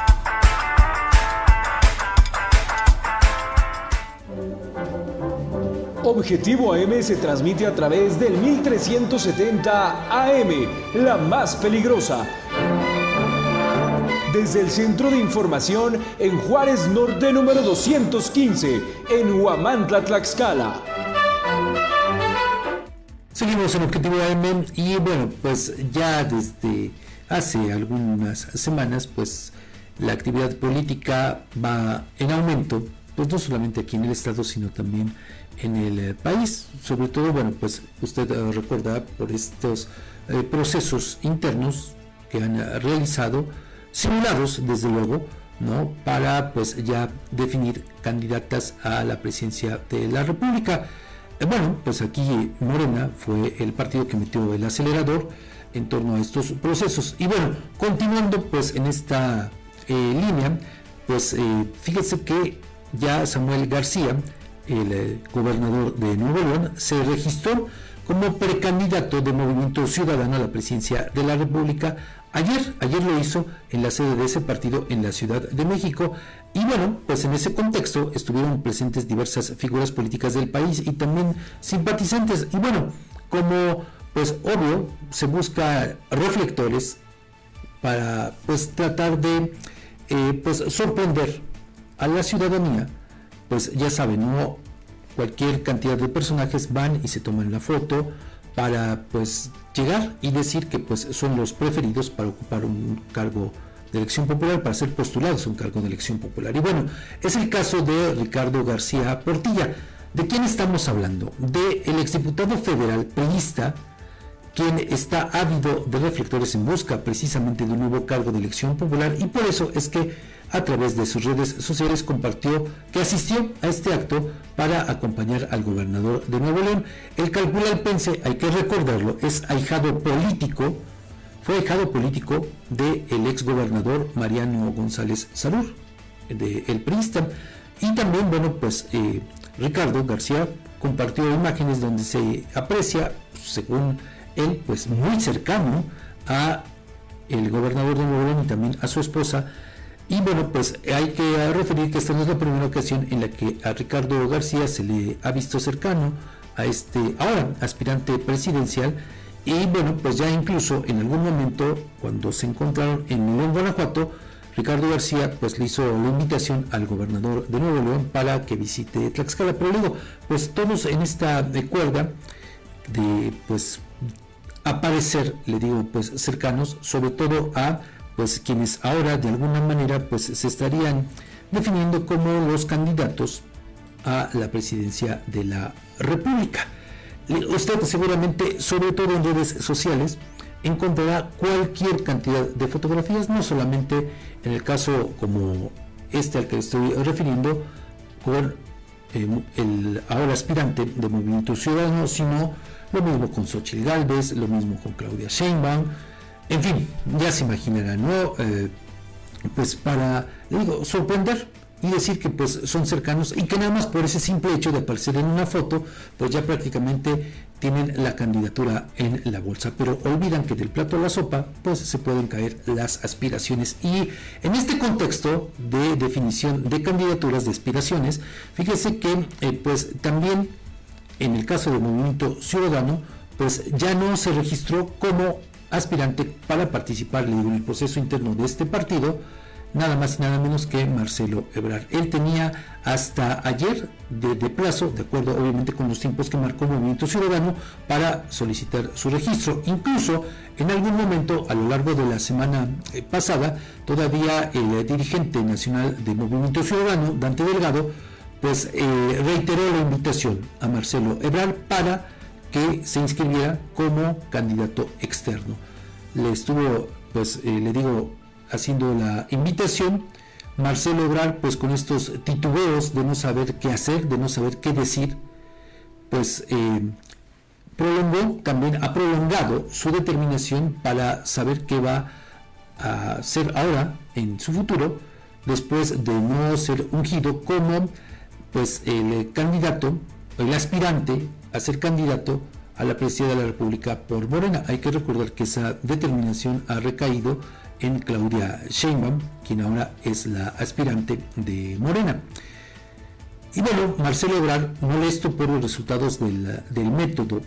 Speaker 13: Objetivo AM se transmite a través del 1370 AM, la más peligrosa. Desde el Centro de Información en Juárez Norte número 215, en Huamantla, Tlaxcala.
Speaker 14: Seguimos en Objetivo AM y bueno, pues ya desde hace algunas semanas, pues la actividad política va en aumento, pues no solamente aquí en el estado, sino también en el eh, país. Sobre todo, bueno, pues usted eh, recuerda por estos eh, procesos internos que han realizado, simulados desde luego, ¿no? Para pues ya definir candidatas a la presidencia de la República. bueno, pues aquí Morena fue el partido que metió el acelerador en torno a estos procesos. Y bueno, continuando pues en esta línea, pues fíjese que ya Samuel García, el eh, gobernador de Nuevo León, se registró como precandidato de Movimiento Ciudadano a la presidencia de la República. Ayer, ayer lo hizo en la sede de ese partido en la Ciudad de México. Y bueno, pues en ese contexto estuvieron presentes diversas figuras políticas del país y también simpatizantes. Y bueno, como pues obvio, se busca reflectores para pues tratar de eh, pues sorprender a la ciudadanía pues ya saben, no cualquier cantidad de personajes van y se toman la foto para pues llegar y decir que pues son los preferidos para ocupar un cargo de elección popular, para ser postulados a un cargo de elección popular. Y bueno, es el caso de Ricardo García Portilla. ¿De quién estamos hablando? De el exdiputado federal priista, quien está ávido de reflectores en busca precisamente de un nuevo cargo de elección popular y por eso es que a través de sus redes sociales compartió que asistió a este acto para acompañar al gobernador de Nuevo León. El calpulalpense, hay que recordarlo, es ahijado político, fue ahijado político del ex exgobernador Mariano González Salur, de El Priista. Y también, bueno, pues eh, Ricardo García compartió imágenes donde se aprecia, según él, pues muy cercano a el gobernador de Nuevo León y también a su esposa, y bueno, pues hay que referir que esta no es la primera ocasión en la que a Ricardo García se le ha visto cercano a este ahora aspirante presidencial. Y bueno, pues ya incluso en algún momento, cuando se encontraron en León, Guanajuato, Ricardo García pues le hizo la invitación al gobernador de Nuevo León para que visite Tlaxcala. Pero luego, pues todos en esta cuerda de pues aparecer, le digo, pues cercanos, sobre todo a pues quienes ahora de alguna manera pues se estarían definiendo como los candidatos a la presidencia de la República. Usted seguramente, sobre todo en redes sociales, encontrará cualquier cantidad de fotografías, no solamente en el caso como este al que estoy refiriendo, con eh, el ahora aspirante de Movimiento Ciudadano, sino lo mismo con Xochitl Galvez, lo mismo con Claudia Sheinbaum, en fin, ya se imaginarán, ¿no? Eh, pues para, digo, sorprender y decir que pues son cercanos y que nada más por ese simple hecho de aparecer en una foto, pues ya prácticamente tienen la candidatura en la bolsa, pero olvidan que del plato a la sopa, pues se pueden caer las aspiraciones. Y en este contexto de definición de candidaturas de aspiraciones, fíjese que eh, pues también en el caso del movimiento ciudadano, pues ya no se registró como aspirante para participar en el proceso interno de este partido, nada más y nada menos que Marcelo Ebrard. Él tenía hasta ayer de, plazo, de acuerdo obviamente con los tiempos que marcó el Movimiento Ciudadano, para solicitar su registro. Incluso en algún momento a lo largo de la semana eh, pasada, todavía el eh, dirigente nacional del Movimiento Ciudadano, Dante Delgado, pues eh, reiteró la invitación a Marcelo Ebrard para que se inscribiera como candidato externo. Le estuvo, pues le digo, haciendo la invitación. Marcelo Obrar, pues con estos titubeos de no saber qué hacer, de no saber qué decir, pues eh, prolongó, también ha prolongado su determinación para saber qué va a hacer ahora en su futuro, después de no ser ungido como pues el candidato, el aspirante a ser candidato a la presidencia de la República por Morena. Hay que recordar que esa determinación ha recaído en Claudia Sheinbaum, quien ahora es la aspirante de Morena. Y bueno, Marcelo Ebrard, molesto por los resultados del, método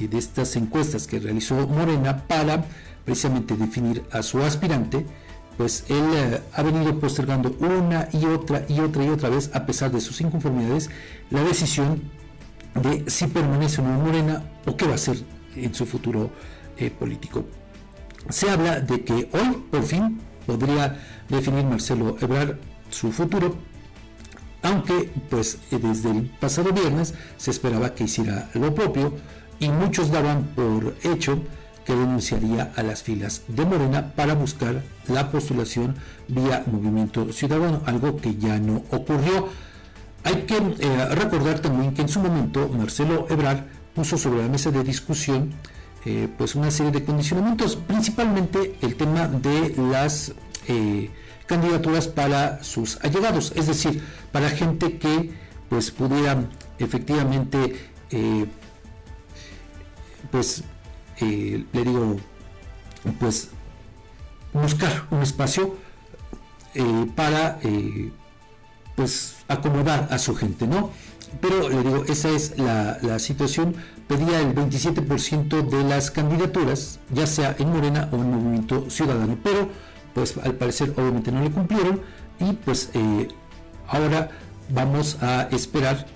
Speaker 14: eh, de estas encuestas que realizó Morena para precisamente definir a su aspirante, pues él eh, ha venido postergando una y otra y otra y otra vez, a pesar de sus inconformidades, la decisión de si permanece o no en Morena o qué va a hacer en su futuro eh, político. Se habla de que hoy por fin podría definir Marcelo Ebrard su futuro, aunque pues desde el pasado viernes se esperaba que hiciera lo propio y muchos daban por hecho que denunciaría a las filas de Morena para buscar la postulación vía Movimiento Ciudadano, algo que ya no ocurrió. Hay que eh, recordar también que en su momento Marcelo Ebrard puso sobre la mesa de discusión eh, pues una serie de condicionamientos, principalmente el tema de las eh, candidaturas para sus allegados, es decir, para gente que pues pudiera efectivamente pues le digo pues buscar un espacio para pues acomodar a su gente, ¿no? Pero le digo, esa es la, situación pedía el 27% de las candidaturas, ya sea en Morena o en Movimiento Ciudadano, pero pues al parecer obviamente no le cumplieron y pues eh, ahora vamos a esperar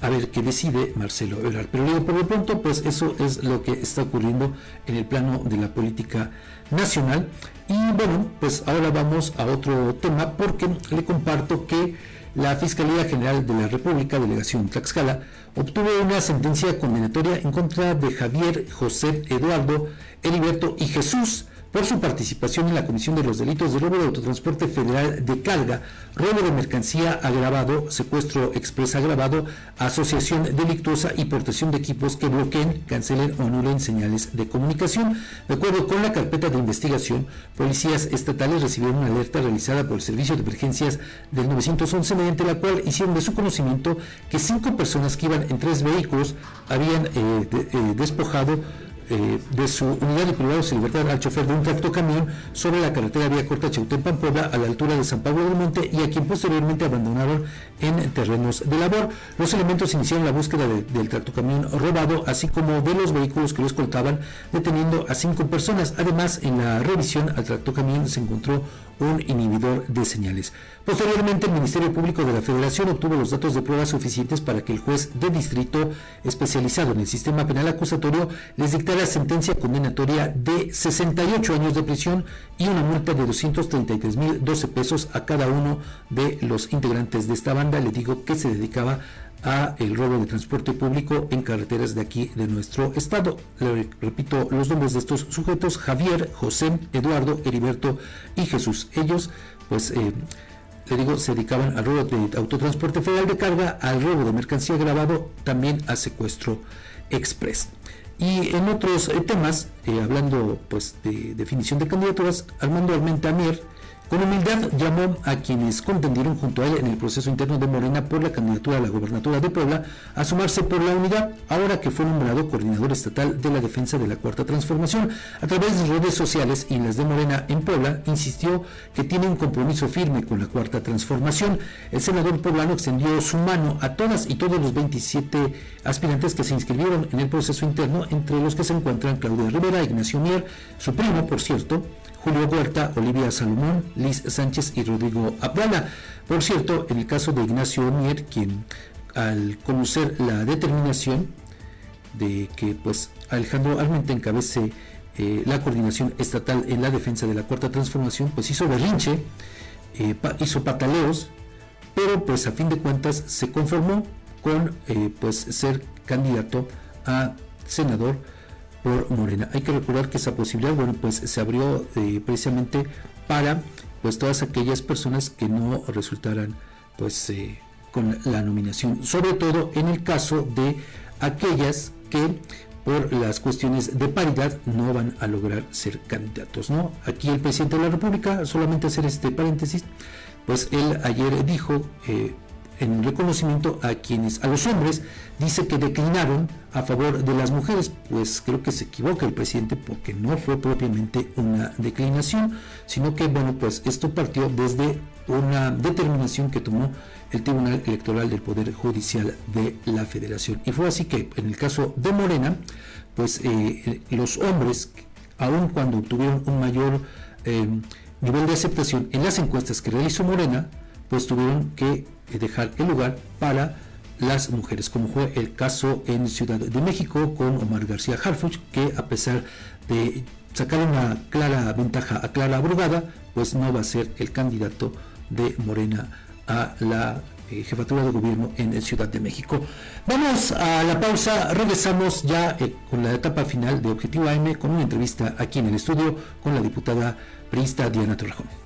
Speaker 14: a ver qué decide Marcelo Ebrard. Pero luego por lo pronto pues eso es lo que está ocurriendo en el plano de la política nacional y bueno pues ahora vamos a otro tema porque le comparto que la Fiscalía General de la República, Delegación Tlaxcala, obtuvo una sentencia condenatoria en contra de Javier José Eduardo Heriberto y Jesús por su participación en la comisión de los delitos de robo de autotransporte federal de carga, robo de mercancía agravado, secuestro expresa agravado, asociación delictuosa y portación de equipos que bloqueen, cancelen o anulen señales de comunicación. De acuerdo con la carpeta de investigación, policías estatales recibieron una alerta realizada por el Servicio de Emergencias del 911 mediante la cual hicieron de su conocimiento que cinco personas que iban en tres vehículos habían eh, eh, despojado eh, de su unidad de privados y libertad al chofer de un tractocamión sobre la carretera vía corta Chautempan Puebla a la altura de San Pablo del Monte y a quien posteriormente abandonaron en terrenos de labor. Los elementos iniciaron la búsqueda del tractocamión robado, así como de los vehículos que lo escoltaban, deteniendo a cinco personas. Además, en la revisión al tractocamión se encontró un inhibidor de señales. Posteriormente, el Ministerio Público de la Federación obtuvo los datos de pruebas suficientes para que el juez de distrito especializado en el sistema penal acusatorio les dictara sentencia condenatoria de 68 años de prisión y una multa de 233.012 pesos a cada uno de los integrantes de esta banda. Le digo que se dedicaba a el robo de transporte público en carreteras de aquí de nuestro estado. Le repito los nombres de estos sujetos, Javier, José, Eduardo, Heriberto y Jesús. Ellos, pues, eh, le digo, se dedicaban al robo de autotransporte federal de carga, al robo de mercancía grabado, también a secuestro express. Y en otros eh, temas, eh, hablando pues de definición de candidaturas, Armando Armenta Mier, con humildad llamó a quienes contendieron junto a él en el proceso interno de Morena por la candidatura a la gobernatura de Puebla a sumarse por la unidad, ahora que fue nombrado coordinador estatal de la defensa de la Cuarta Transformación. A través de redes sociales y las de Morena en Puebla, insistió que tiene un compromiso firme con la Cuarta Transformación. El senador poblano extendió su mano a todas y todos los 27 aspirantes que se inscribieron en el proceso interno, entre los que se encuentran Claudia Rivera, Ignacio Mier, su primo, por cierto, Julio Huerta, Olivia Salomón, Liz Sánchez y Rodrigo Abdala. Por cierto, en el caso de Ignacio Mier, quien al conocer la determinación de que pues Alejandro Armenta encabece eh, la coordinación estatal en la defensa de la cuarta transformación, pues hizo berrinche, eh, hizo pataleos, pero pues a fin de cuentas se conformó con eh, pues ser candidato a senador Morena. Hay que recordar que esa posibilidad, bueno, pues se abrió eh, precisamente para pues todas aquellas personas que no resultaran pues eh, con la nominación, sobre todo en el caso de aquellas que por las cuestiones de paridad no van a lograr ser candidatos, ¿no? Aquí el presidente de la República, solamente hacer este paréntesis, pues él ayer dijo eh, en reconocimiento a quienes, a los hombres, dice que declinaron a favor de las mujeres, pues creo que se equivoca el presidente porque no fue propiamente una declinación, sino que bueno, pues esto partió desde una determinación que tomó el Tribunal Electoral del Poder Judicial de la Federación. Y fue así que en el caso de Morena, pues eh, los hombres, aun cuando tuvieron un mayor eh, nivel de aceptación en las encuestas que realizó Morena, pues tuvieron que dejar el lugar para las mujeres, como fue el caso en Ciudad de México con Omar García Harfuch, que a pesar de sacar una clara ventaja a Clara Brugada, pues no va a ser el candidato de Morena a la eh, jefatura de gobierno en Ciudad de México. Vamos a la pausa, regresamos ya eh, con la etapa final de Objetivo AM con una entrevista aquí en el estudio con la diputada priista Diana Torrejón.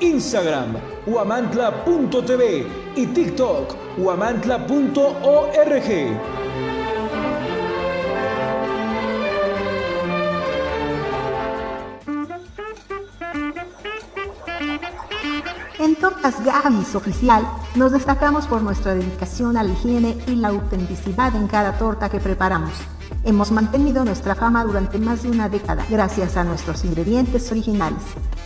Speaker 13: Instagram, huamantla.tv y TikTok, huamantla.org.
Speaker 19: En Tortas Gavis Oficial nos destacamos por nuestra dedicación a la higiene y la autenticidad en cada torta que preparamos. Hemos mantenido nuestra fama durante más de una década gracias a nuestros ingredientes originales.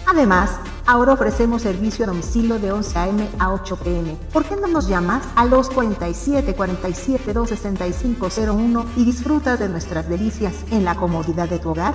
Speaker 19: Además, ahora ofrecemos servicio a domicilio de 11 a.m. a 8 p.m. ¿Por qué no nos llamas a los 47 47 265 01 y disfrutas de nuestras delicias en la comodidad de tu hogar?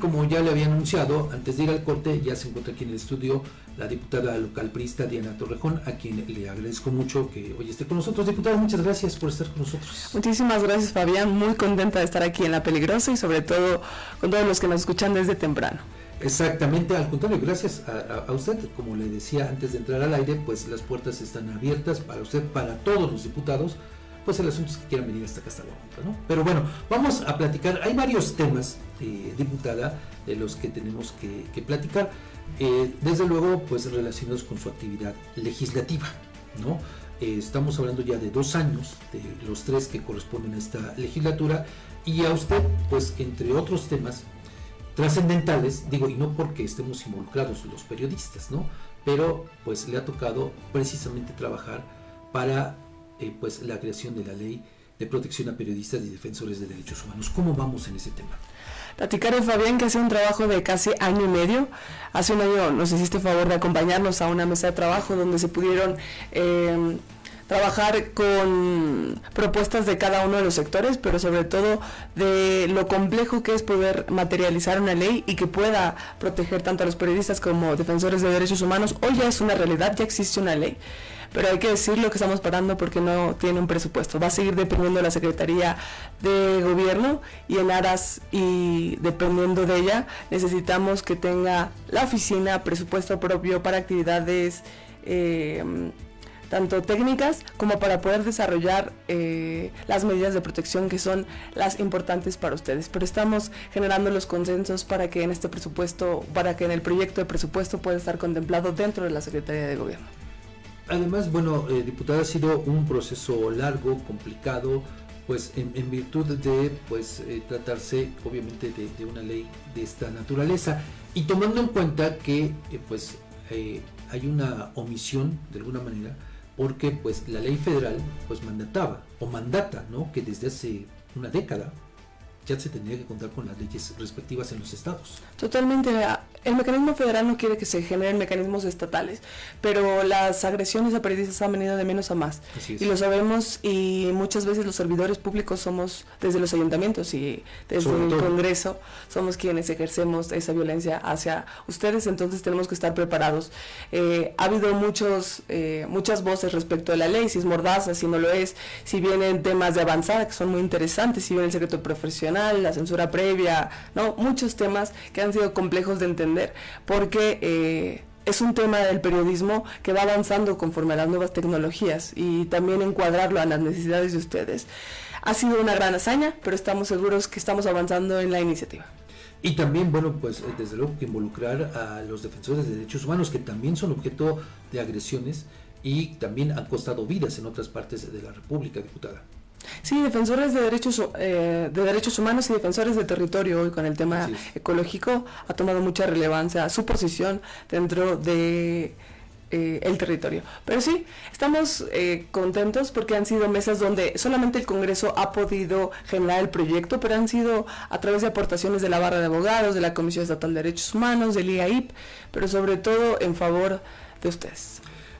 Speaker 14: Como ya le había anunciado, antes de ir al corte, ya se encuentra aquí en el estudio la diputada local prista Diana Torrejón, a quien le agradezco mucho que hoy esté con nosotros. Diputada, muchas gracias por estar con nosotros.
Speaker 20: Muchísimas gracias, Fabián. Muy contenta de estar aquí en La Peligrosa y sobre todo con todos los que nos escuchan desde temprano.
Speaker 14: Exactamente, al contrario, gracias a, a, usted. Como le decía antes de entrar al aire, pues las puertas están abiertas para usted, para todos los diputados, pues el asunto es que quieran venir hasta acá, hasta ¿no? Pero bueno, vamos a platicar. Hay varios temas, eh, diputada, de los que tenemos que, que platicar. Eh, desde luego, pues relacionados con su actividad legislativa, ¿no? Eh, estamos hablando ya de dos años, de los tres que corresponden a esta legislatura, y a usted, pues entre otros temas trascendentales, digo, y no porque estemos involucrados los periodistas, ¿no? Pero pues le ha tocado precisamente trabajar para eh, pues la creación de la ley de protección a periodistas y defensores de derechos humanos. ¿Cómo vamos en ese tema?
Speaker 20: Platicar Fabián que hace un trabajo de casi año y medio. Hace un año nos hiciste favor de acompañarnos a una mesa de trabajo donde se pudieron eh, trabajar con propuestas de cada uno de los sectores, pero sobre todo de lo complejo que es poder materializar una ley y que pueda proteger tanto a los periodistas como defensores de derechos humanos. Hoy ya es una realidad, ya existe una ley pero hay que decirlo que estamos parando porque no tiene un presupuesto. Va a seguir dependiendo de la Secretaría de Gobierno y en aras y dependiendo de ella necesitamos que tenga la oficina presupuesto propio para actividades eh, tanto técnicas como para poder desarrollar eh, las medidas de protección que son las importantes para ustedes. Pero estamos generando los consensos para que en este presupuesto, para que en el proyecto de presupuesto pueda estar contemplado dentro de la Secretaría de Gobierno.
Speaker 14: Además, bueno, eh, diputada, ha sido un proceso largo, complicado, pues en, virtud de pues eh, tratarse obviamente de, una ley de esta naturaleza y tomando en cuenta que eh, pues eh, hay una omisión de alguna manera porque pues la ley federal pues mandataba o mandata no que desde hace una década ya se tendría que contar con las leyes respectivas en los estados.
Speaker 20: Totalmente. El mecanismo federal no quiere que se generen mecanismos estatales, pero las agresiones a periodistas han venido de menos a más. Y lo sabemos y muchas veces los servidores públicos somos desde los ayuntamientos y desde Sobre el todo. Congreso somos quienes ejercemos esa violencia hacia ustedes, entonces tenemos que estar preparados. Eh, ha habido muchos, eh, muchas voces respecto a la ley, si es mordaza, si no lo es, si vienen temas de avanzada que son muy interesantes, si viene el secreto profesional, la censura previa, no, muchos temas que han sido complejos de entender porque eh, es un tema del periodismo que va avanzando conforme a las nuevas tecnologías y también encuadrarlo a las necesidades de ustedes. Ha sido una gran hazaña, pero estamos seguros que estamos avanzando en la iniciativa.
Speaker 14: Y también, bueno, pues desde luego que involucrar a los defensores de derechos humanos, que también son objeto de agresiones y también han costado vidas en otras partes de la República, diputada.
Speaker 20: Sí, defensores de derechos eh, de derechos humanos y defensores de territorio hoy con el tema ecológico ha tomado mucha relevancia su posición dentro de eh, el territorio. Pero sí, estamos eh, contentos porque han sido mesas donde solamente el Congreso ha podido generar el proyecto, pero han sido a través de aportaciones de la barra de abogados, de la Comisión Estatal de Derechos Humanos, del IAIP, pero sobre todo en favor de ustedes.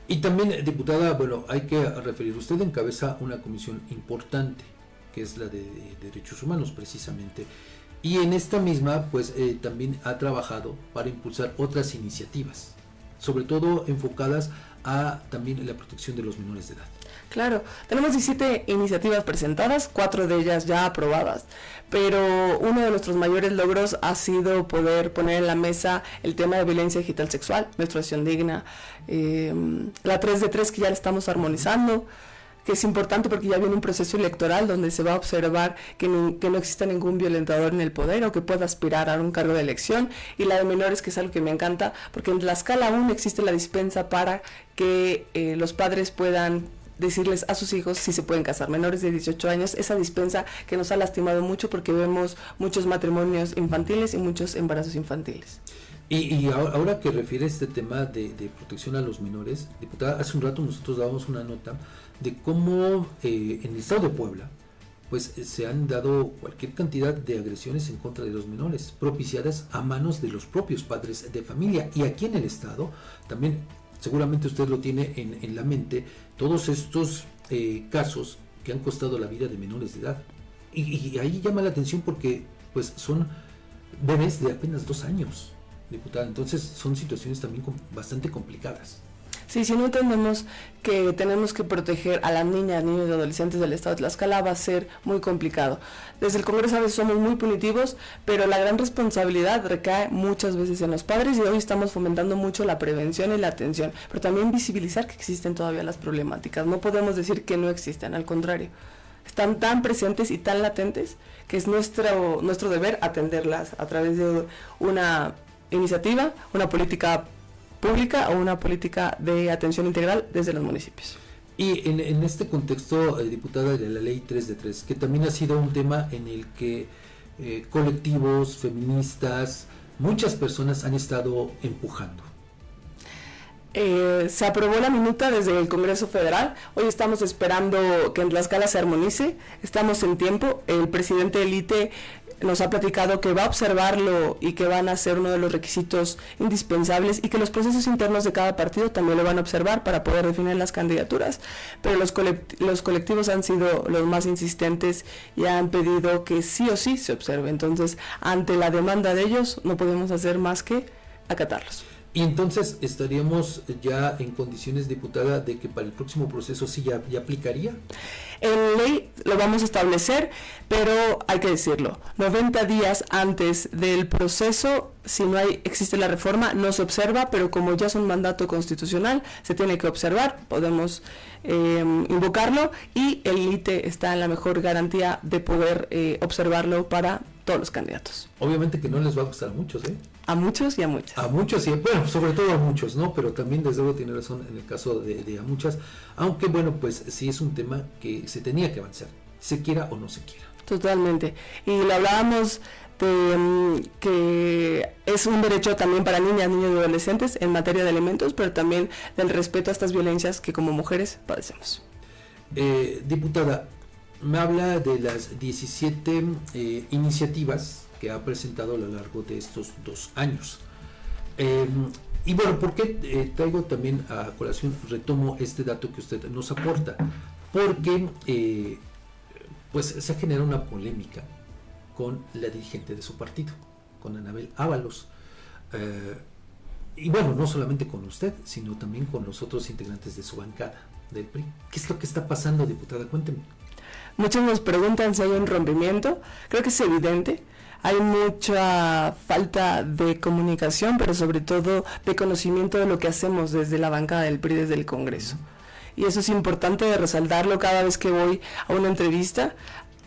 Speaker 14: Y también, diputada, bueno, hay que referir, usted encabeza una comisión importante, que es la de, de derechos humanos precisamente, y en esta misma, pues eh, también ha trabajado para impulsar otras iniciativas sobre todo enfocadas a también la protección de los menores de edad.
Speaker 20: Claro, tenemos 17 iniciativas presentadas, cuatro de ellas ya aprobadas, pero uno de nuestros mayores logros ha sido poder poner en la mesa el tema de violencia digital sexual, menstruación digna, eh, la 3 de 3 que ya la estamos armonizando, que es importante porque ya viene un proceso electoral donde se va a observar que, que, no exista ningún violentador en el poder o que pueda aspirar a un cargo de elección. Y la de menores, que es algo que me encanta, porque en la escala aún existe la dispensa para que eh, los padres puedan decirles a sus hijos si se pueden casar menores de 18 años, esa dispensa que nos ha lastimado mucho porque vemos muchos matrimonios infantiles y muchos embarazos infantiles.
Speaker 14: Y, ahora que refiere este tema de, protección a los menores, diputada, hace un rato nosotros dábamos una nota de cómo eh, en el estado de Puebla, pues se han dado cualquier cantidad de agresiones en contra de los menores, propiciadas a manos de los propios padres de familia. Y aquí en el estado, también seguramente usted lo tiene en, la mente, todos estos eh, casos que han costado la vida de menores de edad. Y, y ahí llama la atención porque pues son bebés de apenas dos años diputada. Entonces son situaciones también bastante complicadas.
Speaker 20: Sí, si no entendemos que tenemos que proteger a las niñas, niños y adolescentes del estado de Tlaxcala va a ser muy complicado. Desde el Congreso a veces somos muy punitivos, pero la gran responsabilidad recae muchas veces en los padres y hoy estamos fomentando mucho la prevención y la atención, pero también visibilizar que existen todavía las problemáticas. No podemos decir que no existen, al contrario. Están tan presentes y tan latentes que es nuestro, nuestro deber atenderlas a través de una iniciativa, una política pública o una política de atención integral desde los municipios.
Speaker 14: Y en, este contexto, eh, diputada de la ley 3 de 3, que también ha sido un tema en el que eh, colectivos, feministas, muchas personas han estado empujando.
Speaker 20: Eh, se aprobó la minuta desde el Congreso Federal. Hoy estamos esperando que en Tlaxcala se armonice. Estamos en tiempo. El presidente Elite nos ha platicado que va a observarlo y que van a ser uno de los requisitos indispensables y que los procesos internos de cada partido también lo van a observar para poder definir las candidaturas. Pero los, los colectivos han sido los más insistentes y han pedido que sí o sí se observe. Entonces, ante la demanda de ellos, no podemos hacer más que acatarlos.
Speaker 14: Y entonces estaríamos ya en condiciones, diputada, de que para el próximo proceso sí ya, aplicaría.
Speaker 20: En ley lo vamos a establecer, pero hay que decirlo, 90 días antes del proceso, si no hay, existe la reforma, no se observa, pero como ya es un mandato constitucional, se tiene que observar, podemos em, invocarlo y el ITE está en la mejor garantía de poder eh, observarlo para todos los candidatos.
Speaker 14: Obviamente que no les va a gustar a muchos, ¿eh?
Speaker 20: A muchos y a muchas.
Speaker 14: A muchos y bueno, sobre todo a muchos, ¿no? Pero también desde luego tiene razón en el caso de, a muchas, aunque bueno, pues sí es un tema que se tenía que avanzar, se quiera o no se quiera.
Speaker 20: Totalmente. Y lo hablábamos de mm, que es un derecho también para niñas, niños y adolescentes en materia de alimentos, pero también del respeto a estas violencias que como mujeres padecemos.
Speaker 14: Eh, diputada, me habla de las 17 eh, iniciativas que ha presentado a lo largo de estos dos años. Em, y bueno, ¿por qué eh, traigo también a colación, retomo este dato que usted nos aporta? Porque eh, pues se ha generado una polémica con la dirigente de su partido, con Anabel Ábalos. Eh, y bueno, no solamente con usted, sino también con los otros integrantes de su bancada del PRI. ¿Qué es lo que está pasando, diputada? Cuénteme.
Speaker 20: Muchos nos preguntan si hay un rompimiento. Creo que es evidente hay mucha falta de comunicación, pero sobre todo de conocimiento de lo que hacemos desde la bancada del PRI, desde el Congreso. Y eso es importante de resaltarlo cada vez que voy a una entrevista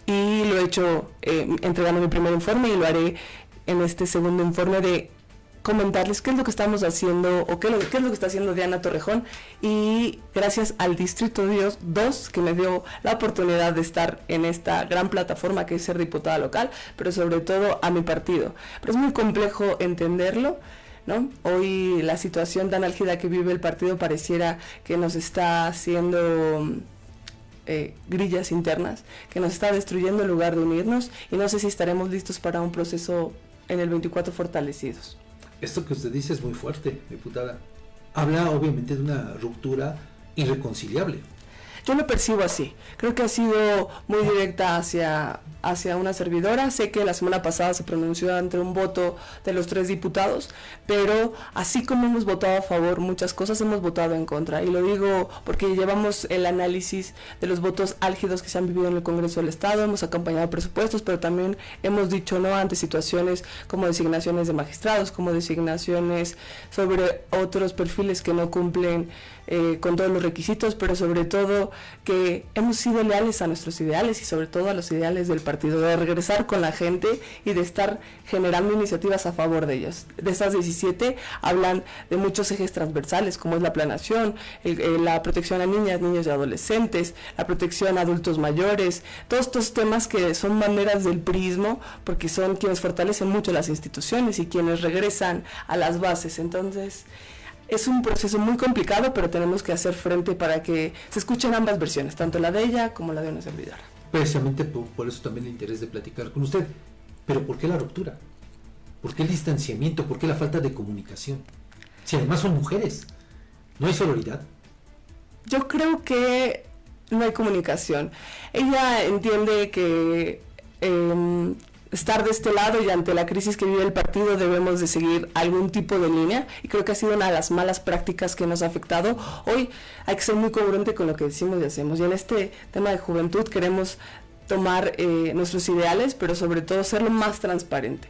Speaker 20: y lo he hecho eh, entregando mi primer informe y lo haré en este segundo informe de comentarles qué es lo que estamos haciendo o qué, es lo que está haciendo Diana Torrejón y gracias al Distrito Dios 2 que me dio la oportunidad de estar en esta gran plataforma que es ser diputada local, pero sobre todo a mi partido. Pero es muy complejo entenderlo. ¿No? Hoy la situación tan álgida que vive el partido pareciera que nos está haciendo eh, grillas internas, que nos está destruyendo en lugar de unirnos y no sé si estaremos listos para un proceso en el 24 fortalecidos.
Speaker 14: Esto que usted dice es muy fuerte, diputada. Habla obviamente de una ruptura irreconciliable.
Speaker 20: yo lo percibo así. Creo que ha sido muy directa hacia, hacia una servidora. Sé que la semana pasada se pronunció ante un voto de los tres diputados, pero así como hemos votado a favor muchas cosas, hemos votado en contra. Y lo digo porque llevamos el análisis de los votos álgidos que se han vivido en el Congreso del Estado, hemos acompañado presupuestos, pero también hemos dicho no ante situaciones como designaciones de magistrados, como designaciones sobre otros perfiles que no cumplen eh, con todos los requisitos, pero sobre todo que hemos sido leales a nuestros ideales y sobre todo a los ideales del partido, de regresar con la gente y de estar generando iniciativas a favor de ellos. De estas 17 hablan de muchos ejes transversales, como es la planación, eh, la protección a niñas, niños y adolescentes, la protección a adultos mayores, todos estos temas que son maneras del prismo, porque son quienes fortalecen mucho las instituciones y quienes regresan a las bases. Entonces, es un proceso muy complicado, pero tenemos que hacer frente para que se escuchen ambas versiones, tanto la de ella como la de una servidora.
Speaker 14: Precisamente por, eso también el interés de platicar con usted. Pero ¿por qué la ruptura? ¿Por qué el distanciamiento? ¿Por qué la falta de comunicación? Si además son mujeres, ¿no hay sororidad?
Speaker 20: Yo creo que no hay comunicación. Ella entiende que eh, estar de este lado y ante la crisis que vive el partido debemos de seguir algún tipo de línea y creo que ha sido una de las malas prácticas que nos ha afectado. Hoy hay que ser muy congruente con lo que decimos y hacemos y en este tema de juventud queremos tomar eh, nuestros ideales pero sobre todo ser lo más transparente.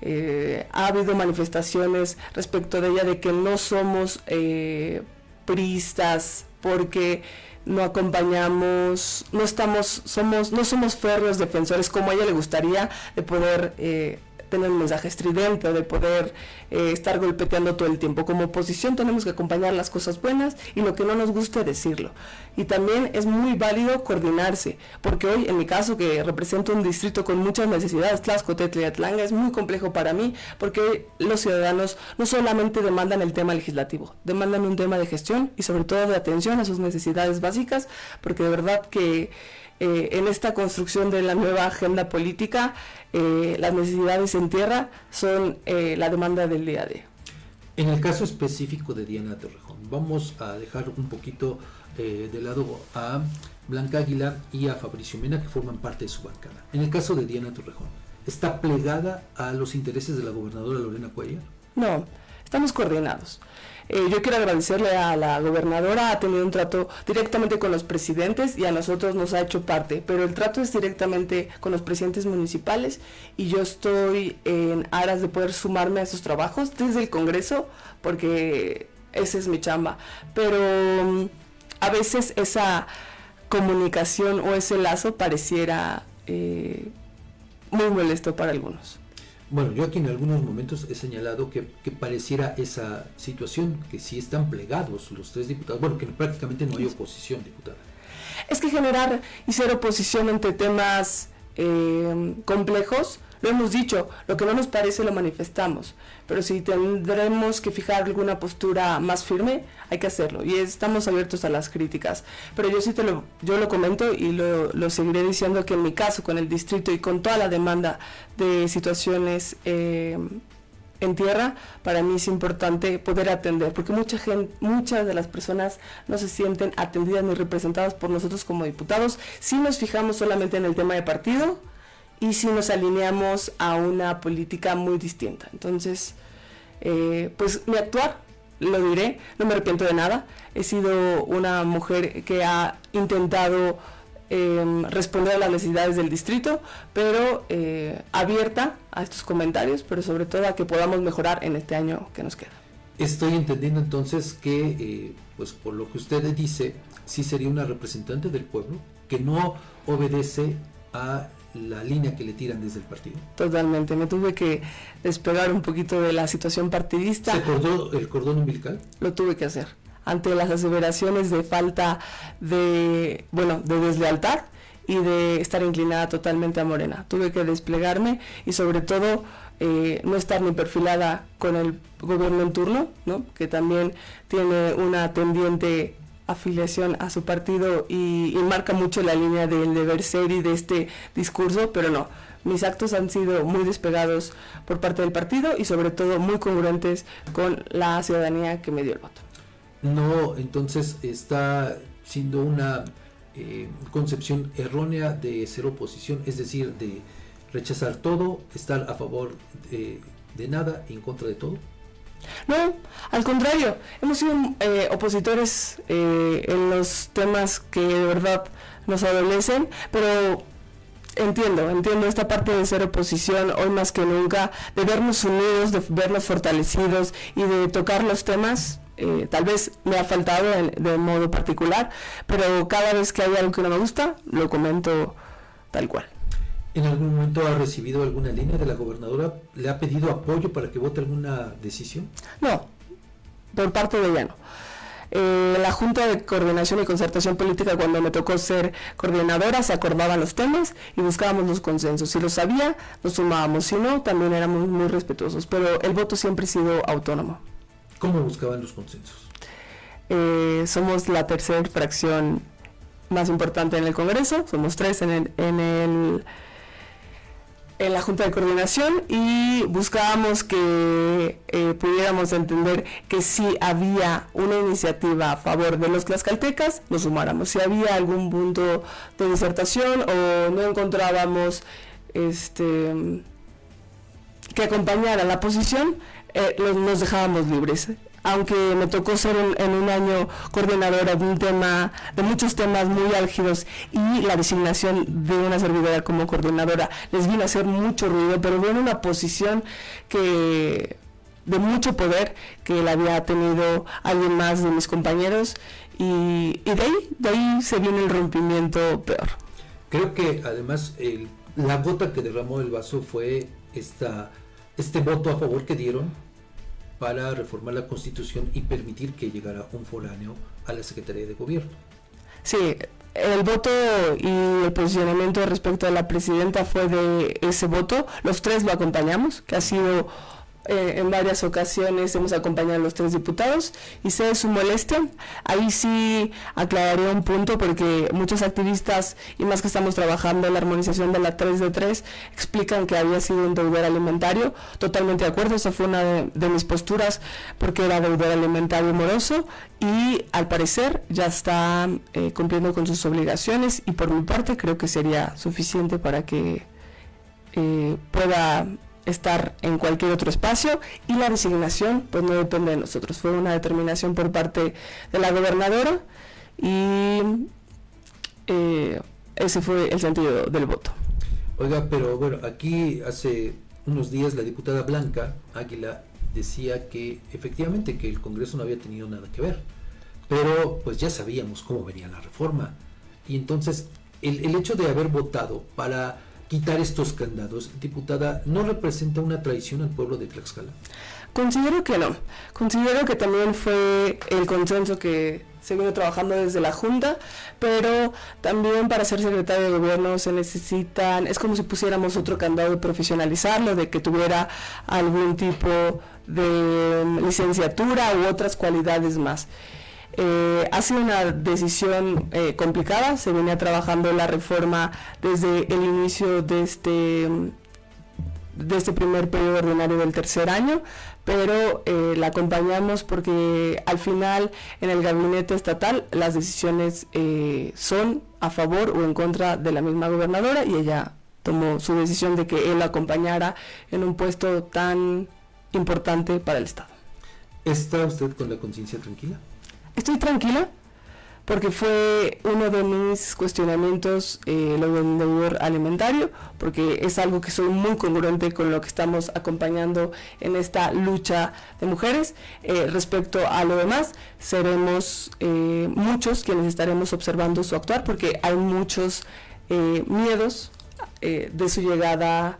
Speaker 20: Eh, ha habido manifestaciones respecto de ella de que no somos eh, priistas porque no acompañamos, no estamos, somos, no somos férreos defensores como a ella le gustaría de poder eh, tener un mensaje estridente, de poder eh, estar golpeteando todo el tiempo. Como oposición tenemos que acompañar las cosas buenas y lo que no nos guste decirlo. Y también es muy válido coordinarse, porque hoy en mi caso que represento un distrito con muchas necesidades, Tlaxcotetl y es muy complejo para mí, porque los ciudadanos no solamente demandan el tema legislativo, demandan un tema de gestión y sobre todo de atención a sus necesidades básicas, porque de verdad que eh, en esta construcción de la nueva agenda política, eh, las necesidades en tierra son eh, la demanda del día a día.
Speaker 14: En el caso específico de Diana Torrejón, vamos a dejar un poquito de lado a Blanca Águila y a Fabricio Mena, que forman parte de su bancada. En el caso de Diana Torrejón, ¿está plegada a los intereses de la gobernadora Lorena Cuellar?
Speaker 20: No, estamos coordinados. Eh, yo quiero agradecerle a la gobernadora, ha tenido un trato directamente con los presidentes y a nosotros nos ha hecho parte, pero el trato es directamente con los presidentes municipales y yo estoy en aras de poder sumarme a esos trabajos desde el Congreso, porque esa es mi chamba. Pero mm, a veces esa comunicación o ese lazo pareciera eh, muy molesto para algunos.
Speaker 14: Bueno, yo aquí en algunos momentos he señalado que, pareciera esa situación, que si están plegados los tres diputados, bueno, que prácticamente no hay oposición, diputada.
Speaker 20: Es que generar y ser oposición entre temas eh, complejos lo hemos dicho, lo que no nos parece lo manifestamos, pero si tendremos que fijar alguna postura más firme, hay que hacerlo y estamos abiertos a las críticas. Pero yo sí te lo, yo lo comento y lo, seguiré diciendo que en mi caso, con el distrito y con toda la demanda de situaciones eh, en tierra, para mí es importante poder atender, porque mucha gente, muchas de las personas no se sienten atendidas ni representadas por nosotros como diputados. Si nos fijamos solamente en el tema de partido, y si nos alineamos a una política muy distinta. Entonces, eh, pues mi actuar, lo diré, no me arrepiento de nada. He sido una mujer que ha intentado em, responder a las necesidades del distrito, pero eh, abierta a estos comentarios, pero sobre todo a que podamos mejorar en este año que nos queda.
Speaker 14: Estoy entendiendo entonces que, eh, pues por lo que usted dice, sí sería una representante del pueblo que no obedece a la línea que le tiran desde el partido.
Speaker 20: Totalmente, me tuve que despegar un poquito de la situación partidista.
Speaker 14: ¿Se el cordón umbilical?
Speaker 20: Lo tuve que hacer. Ante las aseveraciones de falta de, bueno, de deslealtad y de estar inclinada totalmente a Morena. Tuve que desplegarme y sobre todo eh, no estar ni perfilada con el gobierno en turno, ¿no? que también tiene una tendiente afiliación a su partido y, marca mucho la línea del deber ser y de este discurso, pero no, mis actos han sido muy despegados por parte del partido y sobre todo muy congruentes con la ciudadanía que me dio el voto.
Speaker 14: No, entonces está siendo una eh, concepción errónea de ser oposición, es decir, de rechazar todo, estar a favor de, de nada y en contra de todo?
Speaker 20: No, al contrario, hemos sido eh, opositores eh, en los temas que de verdad nos adolecen, pero entiendo, entiendo esta parte de ser oposición hoy más que nunca, de vernos unidos, de vernos fortalecidos y de tocar los temas. Eh, tal vez me ha faltado de modo particular, pero cada vez que hay algo que no me gusta, lo comento tal cual.
Speaker 14: ¿En algún momento ha recibido alguna línea de la gobernadora? ¿Le ha pedido apoyo para que vote alguna decisión?
Speaker 20: No, por parte de ella no. Eh, la Junta de Coordinación y Concertación Política, cuando me tocó ser coordinadora, se acordaban los temas y buscábamos los consensos. Si lo sabía, nos sumábamos. Si no, también éramos muy respetuosos. Pero el voto siempre ha sido autónomo.
Speaker 14: ¿Cómo buscaban los consensos?
Speaker 20: Eh, somos la tercera fracción más importante en el Congreso. Somos tres en el, en el en la Junta de Coordinación y buscábamos que eh, pudiéramos entender que si había una iniciativa a favor de los tlaxcaltecas, nos sumáramos. Si había algún punto de disertación o no encontrábamos este que acompañara la posición, eh, nos dejábamos libres aunque me tocó ser en, un año coordinadora de un tema, de muchos temas muy álgidos y la designación de una servidora como coordinadora les vino a hacer mucho ruido, pero en una posición que de mucho poder que la había tenido alguien más de mis compañeros y, de ahí, de ahí se viene el rompimiento peor.
Speaker 14: Creo que además la gota que derramó el vaso fue esta, este voto a favor que dieron para reformar la constitución y permitir que llegara un foráneo a la Secretaría de Gobierno.
Speaker 20: Sí, el voto y el posicionamiento respecto a la presidenta fue de ese voto. Los tres lo acompañamos, que ha sido eh, en varias ocasiones hemos acompañado a los tres diputados y sé su molestia. Ahí sí aclararé un punto porque muchos activistas y más que estamos trabajando en la armonización de la 3 de 3 explican que había sido un deudor alimentario. Totalmente de acuerdo, esa fue una de, mis posturas porque era deudor alimentario moroso y al parecer ya está eh, cumpliendo con sus obligaciones y por mi parte creo que sería suficiente para que eh, pueda estar en cualquier otro espacio y la designación pues no depende de nosotros, fue una determinación por parte de la gobernadora y eh, ese fue el sentido del voto.
Speaker 14: Oiga, pero bueno, aquí hace unos días la diputada Blanca Águila decía que efectivamente que el Congreso no había tenido nada que ver, pero pues ya sabíamos cómo venía la reforma y entonces el, el hecho de haber votado para quitar estos candados, diputada, ¿no representa una traición al pueblo de Tlaxcala?
Speaker 20: Considero que no. Considero que también fue el consenso que se trabajando desde la Junta, pero también para ser secretario de gobierno se necesitan, es como si pusiéramos otro candado de profesionalizarlo, de que tuviera algún tipo de licenciatura u otras cualidades más. Eh, ha sido una decisión eh, complicada, se venía trabajando la reforma desde el inicio de este, de este primer periodo ordinario del tercer año, pero eh, la acompañamos porque al final en el gabinete estatal las decisiones son a favor o en contra de la misma gobernadora y ella tomó su decisión de que él la acompañara en un puesto tan importante para el Estado.
Speaker 14: ¿Está usted con la conciencia tranquila?
Speaker 20: Estoy tranquila porque fue uno de mis cuestionamientos eh, lo del deudor alimentario, porque es algo que soy muy congruente con lo que estamos acompañando en esta lucha de mujeres. Eh, respecto a lo demás, seremos eh, muchos quienes estaremos observando su actuar, porque hay muchos eh, miedos de su llegada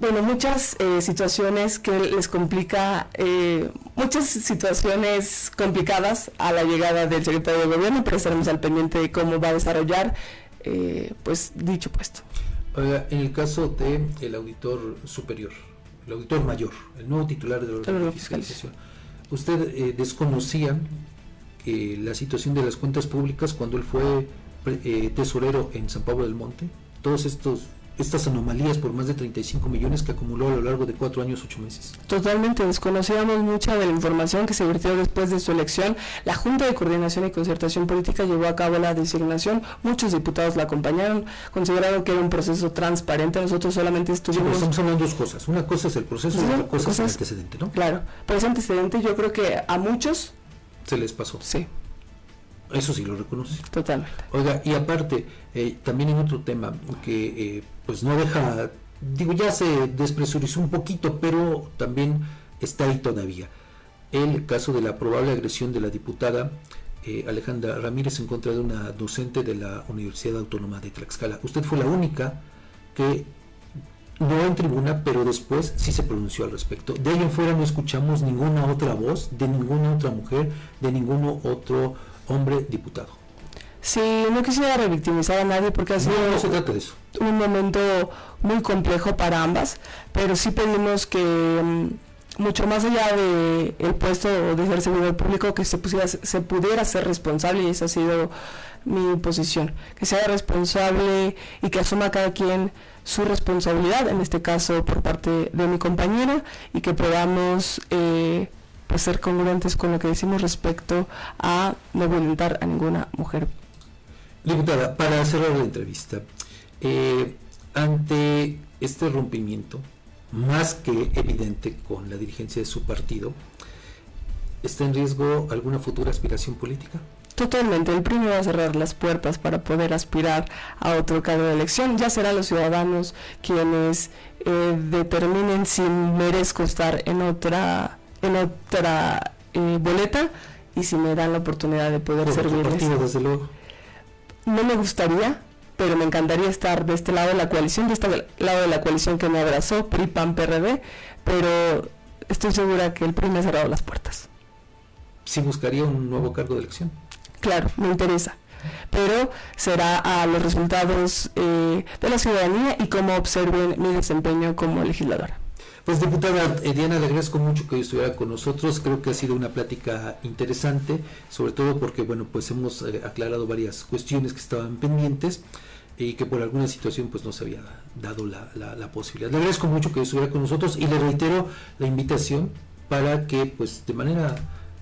Speaker 20: bueno, muchas eh, situaciones que les complica, eh, muchas situaciones complicadas a la llegada del secretario de gobierno, pero estaremos al pendiente de cómo va a desarrollar eh, pues dicho puesto.
Speaker 14: en el caso del el auditor superior, el auditor mayor, el nuevo titular de la fiscalización, ¿usted desconocía la situación de las cuentas públicas cuando él fue tesorero en San Pablo del Monte? Todos estos estas anomalías por más de 35 millones que acumuló a lo largo de cuatro años, ocho meses.
Speaker 20: Totalmente, desconocíamos mucha de la información que se vertió después de su elección. La Junta de Coordinación y Concertación Política llevó a cabo la designación, muchos diputados la acompañaron, consideraron que era un proceso transparente, nosotros solamente estuvimos...
Speaker 14: estamos hablando dos cosas, una cosa es el proceso y otra cosa es el antecedente, ¿no?
Speaker 20: Claro, pero ese antecedente yo creo que a muchos...
Speaker 14: Se les pasó.
Speaker 20: Sí.
Speaker 14: Eso sí lo reconoce.
Speaker 20: Totalmente.
Speaker 14: Oiga, y aparte, eh, también en otro tema que eh, pues no deja, digo, ya se despresurizó un poquito, pero también está ahí todavía. El caso de la probable agresión de la diputada eh, Alejandra Ramírez en contra de una docente de la Universidad Autónoma de Tlaxcala. Usted fue la única que no en tribuna, pero después sí se pronunció al respecto. De ahí en fuera no escuchamos ninguna otra voz de ninguna otra mujer, de ninguno otro hombre diputado.
Speaker 20: Sí, no quisiera revictimizar a nadie porque ha sido un momento muy complejo para ambas, pero sí pedimos que mm, mucho más allá de el puesto de ser servidor público que se, pusiera, se pudiera ser responsable y esa ha sido mi posición, que sea responsable y que asuma cada quien su responsabilidad, en este caso por parte de mi compañera, y que podamos eh, pues ser congruentes con lo que decimos respecto a no violentar a ninguna mujer.
Speaker 14: Diputada, para cerrar la entrevista, eh, ante este rompimiento, más que evidente con la dirigencia de su partido, ¿está en riesgo alguna futura aspiración política?
Speaker 20: Totalmente, el PRI va a cerrar las puertas para poder aspirar a otro cargo de elección. Ya serán los ciudadanos quienes eh, determinen si merezco estar en otra en otra eh, boleta y si me dan la oportunidad de poder servirles.
Speaker 14: desde luego.
Speaker 20: No me gustaría, pero me encantaría estar de este lado de la coalición, de este lado de la coalición que me abrazó, PRI, PAN, PRD, pero estoy segura que el PRI me ha cerrado las puertas.
Speaker 14: ¿Si buscaría un nuevo cargo de elección?
Speaker 20: Claro, me interesa pero será a los resultados eh, de la ciudadanía y cómo observen mi desempeño como legisladora.
Speaker 14: Pues diputada eh, Diana, le agradezco mucho que estuviera con nosotros. Creo que ha sido una plática interesante, sobre todo porque bueno, pues hemos eh, aclarado varias cuestiones que estaban pendientes y que por alguna situación pues no se había dado la, la posibilidad. Le agradezco mucho que estuviera con nosotros y le reitero la invitación para que pues de manera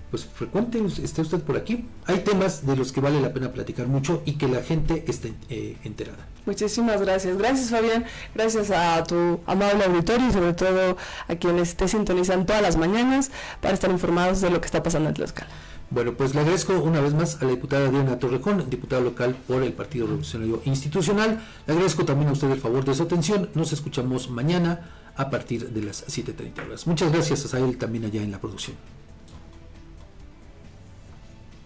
Speaker 14: pues frecuente esté usted por aquí. Hay temas de los que vale la pena platicar mucho y que la gente esté eh, enterada.
Speaker 20: Muchísimas gracias. Gracias Fabián, gracias a tu amable auditorio y sobre todo a quienes te sintonizan todas las mañanas para estar informados de lo que está pasando en Tlaxcala.
Speaker 14: Bueno, pues le agradezco una vez más a la diputada Diana Torrejón, diputada local por el Partido Revolucionario Institucional. Le agradezco también a usted el favor de su atención. Nos escuchamos mañana a partir de las 7.30 horas. Muchas gracias a él también allá en la producción.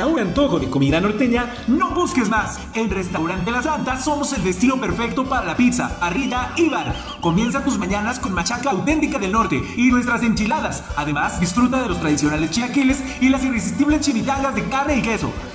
Speaker 15: Para un antojo de comida norteña, no busques más. En Restaurante La Santa somos el destino perfecto para la pizza, parrilla y bar. Comienza tus mañanas con machaca auténtica del norte y nuestras enchiladas. Además, disfruta de los tradicionales chiaquiles y las irresistibles chimichangas de carne y queso.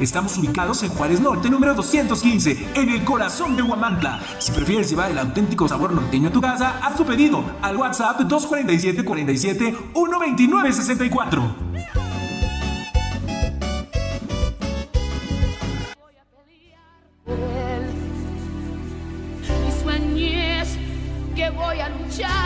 Speaker 15: Estamos ubicados en Juárez Norte, número 215, en el corazón de Huamantla. Si prefieres llevar el auténtico sabor norteño a tu casa, haz tu pedido al WhatsApp 247 47 129 64.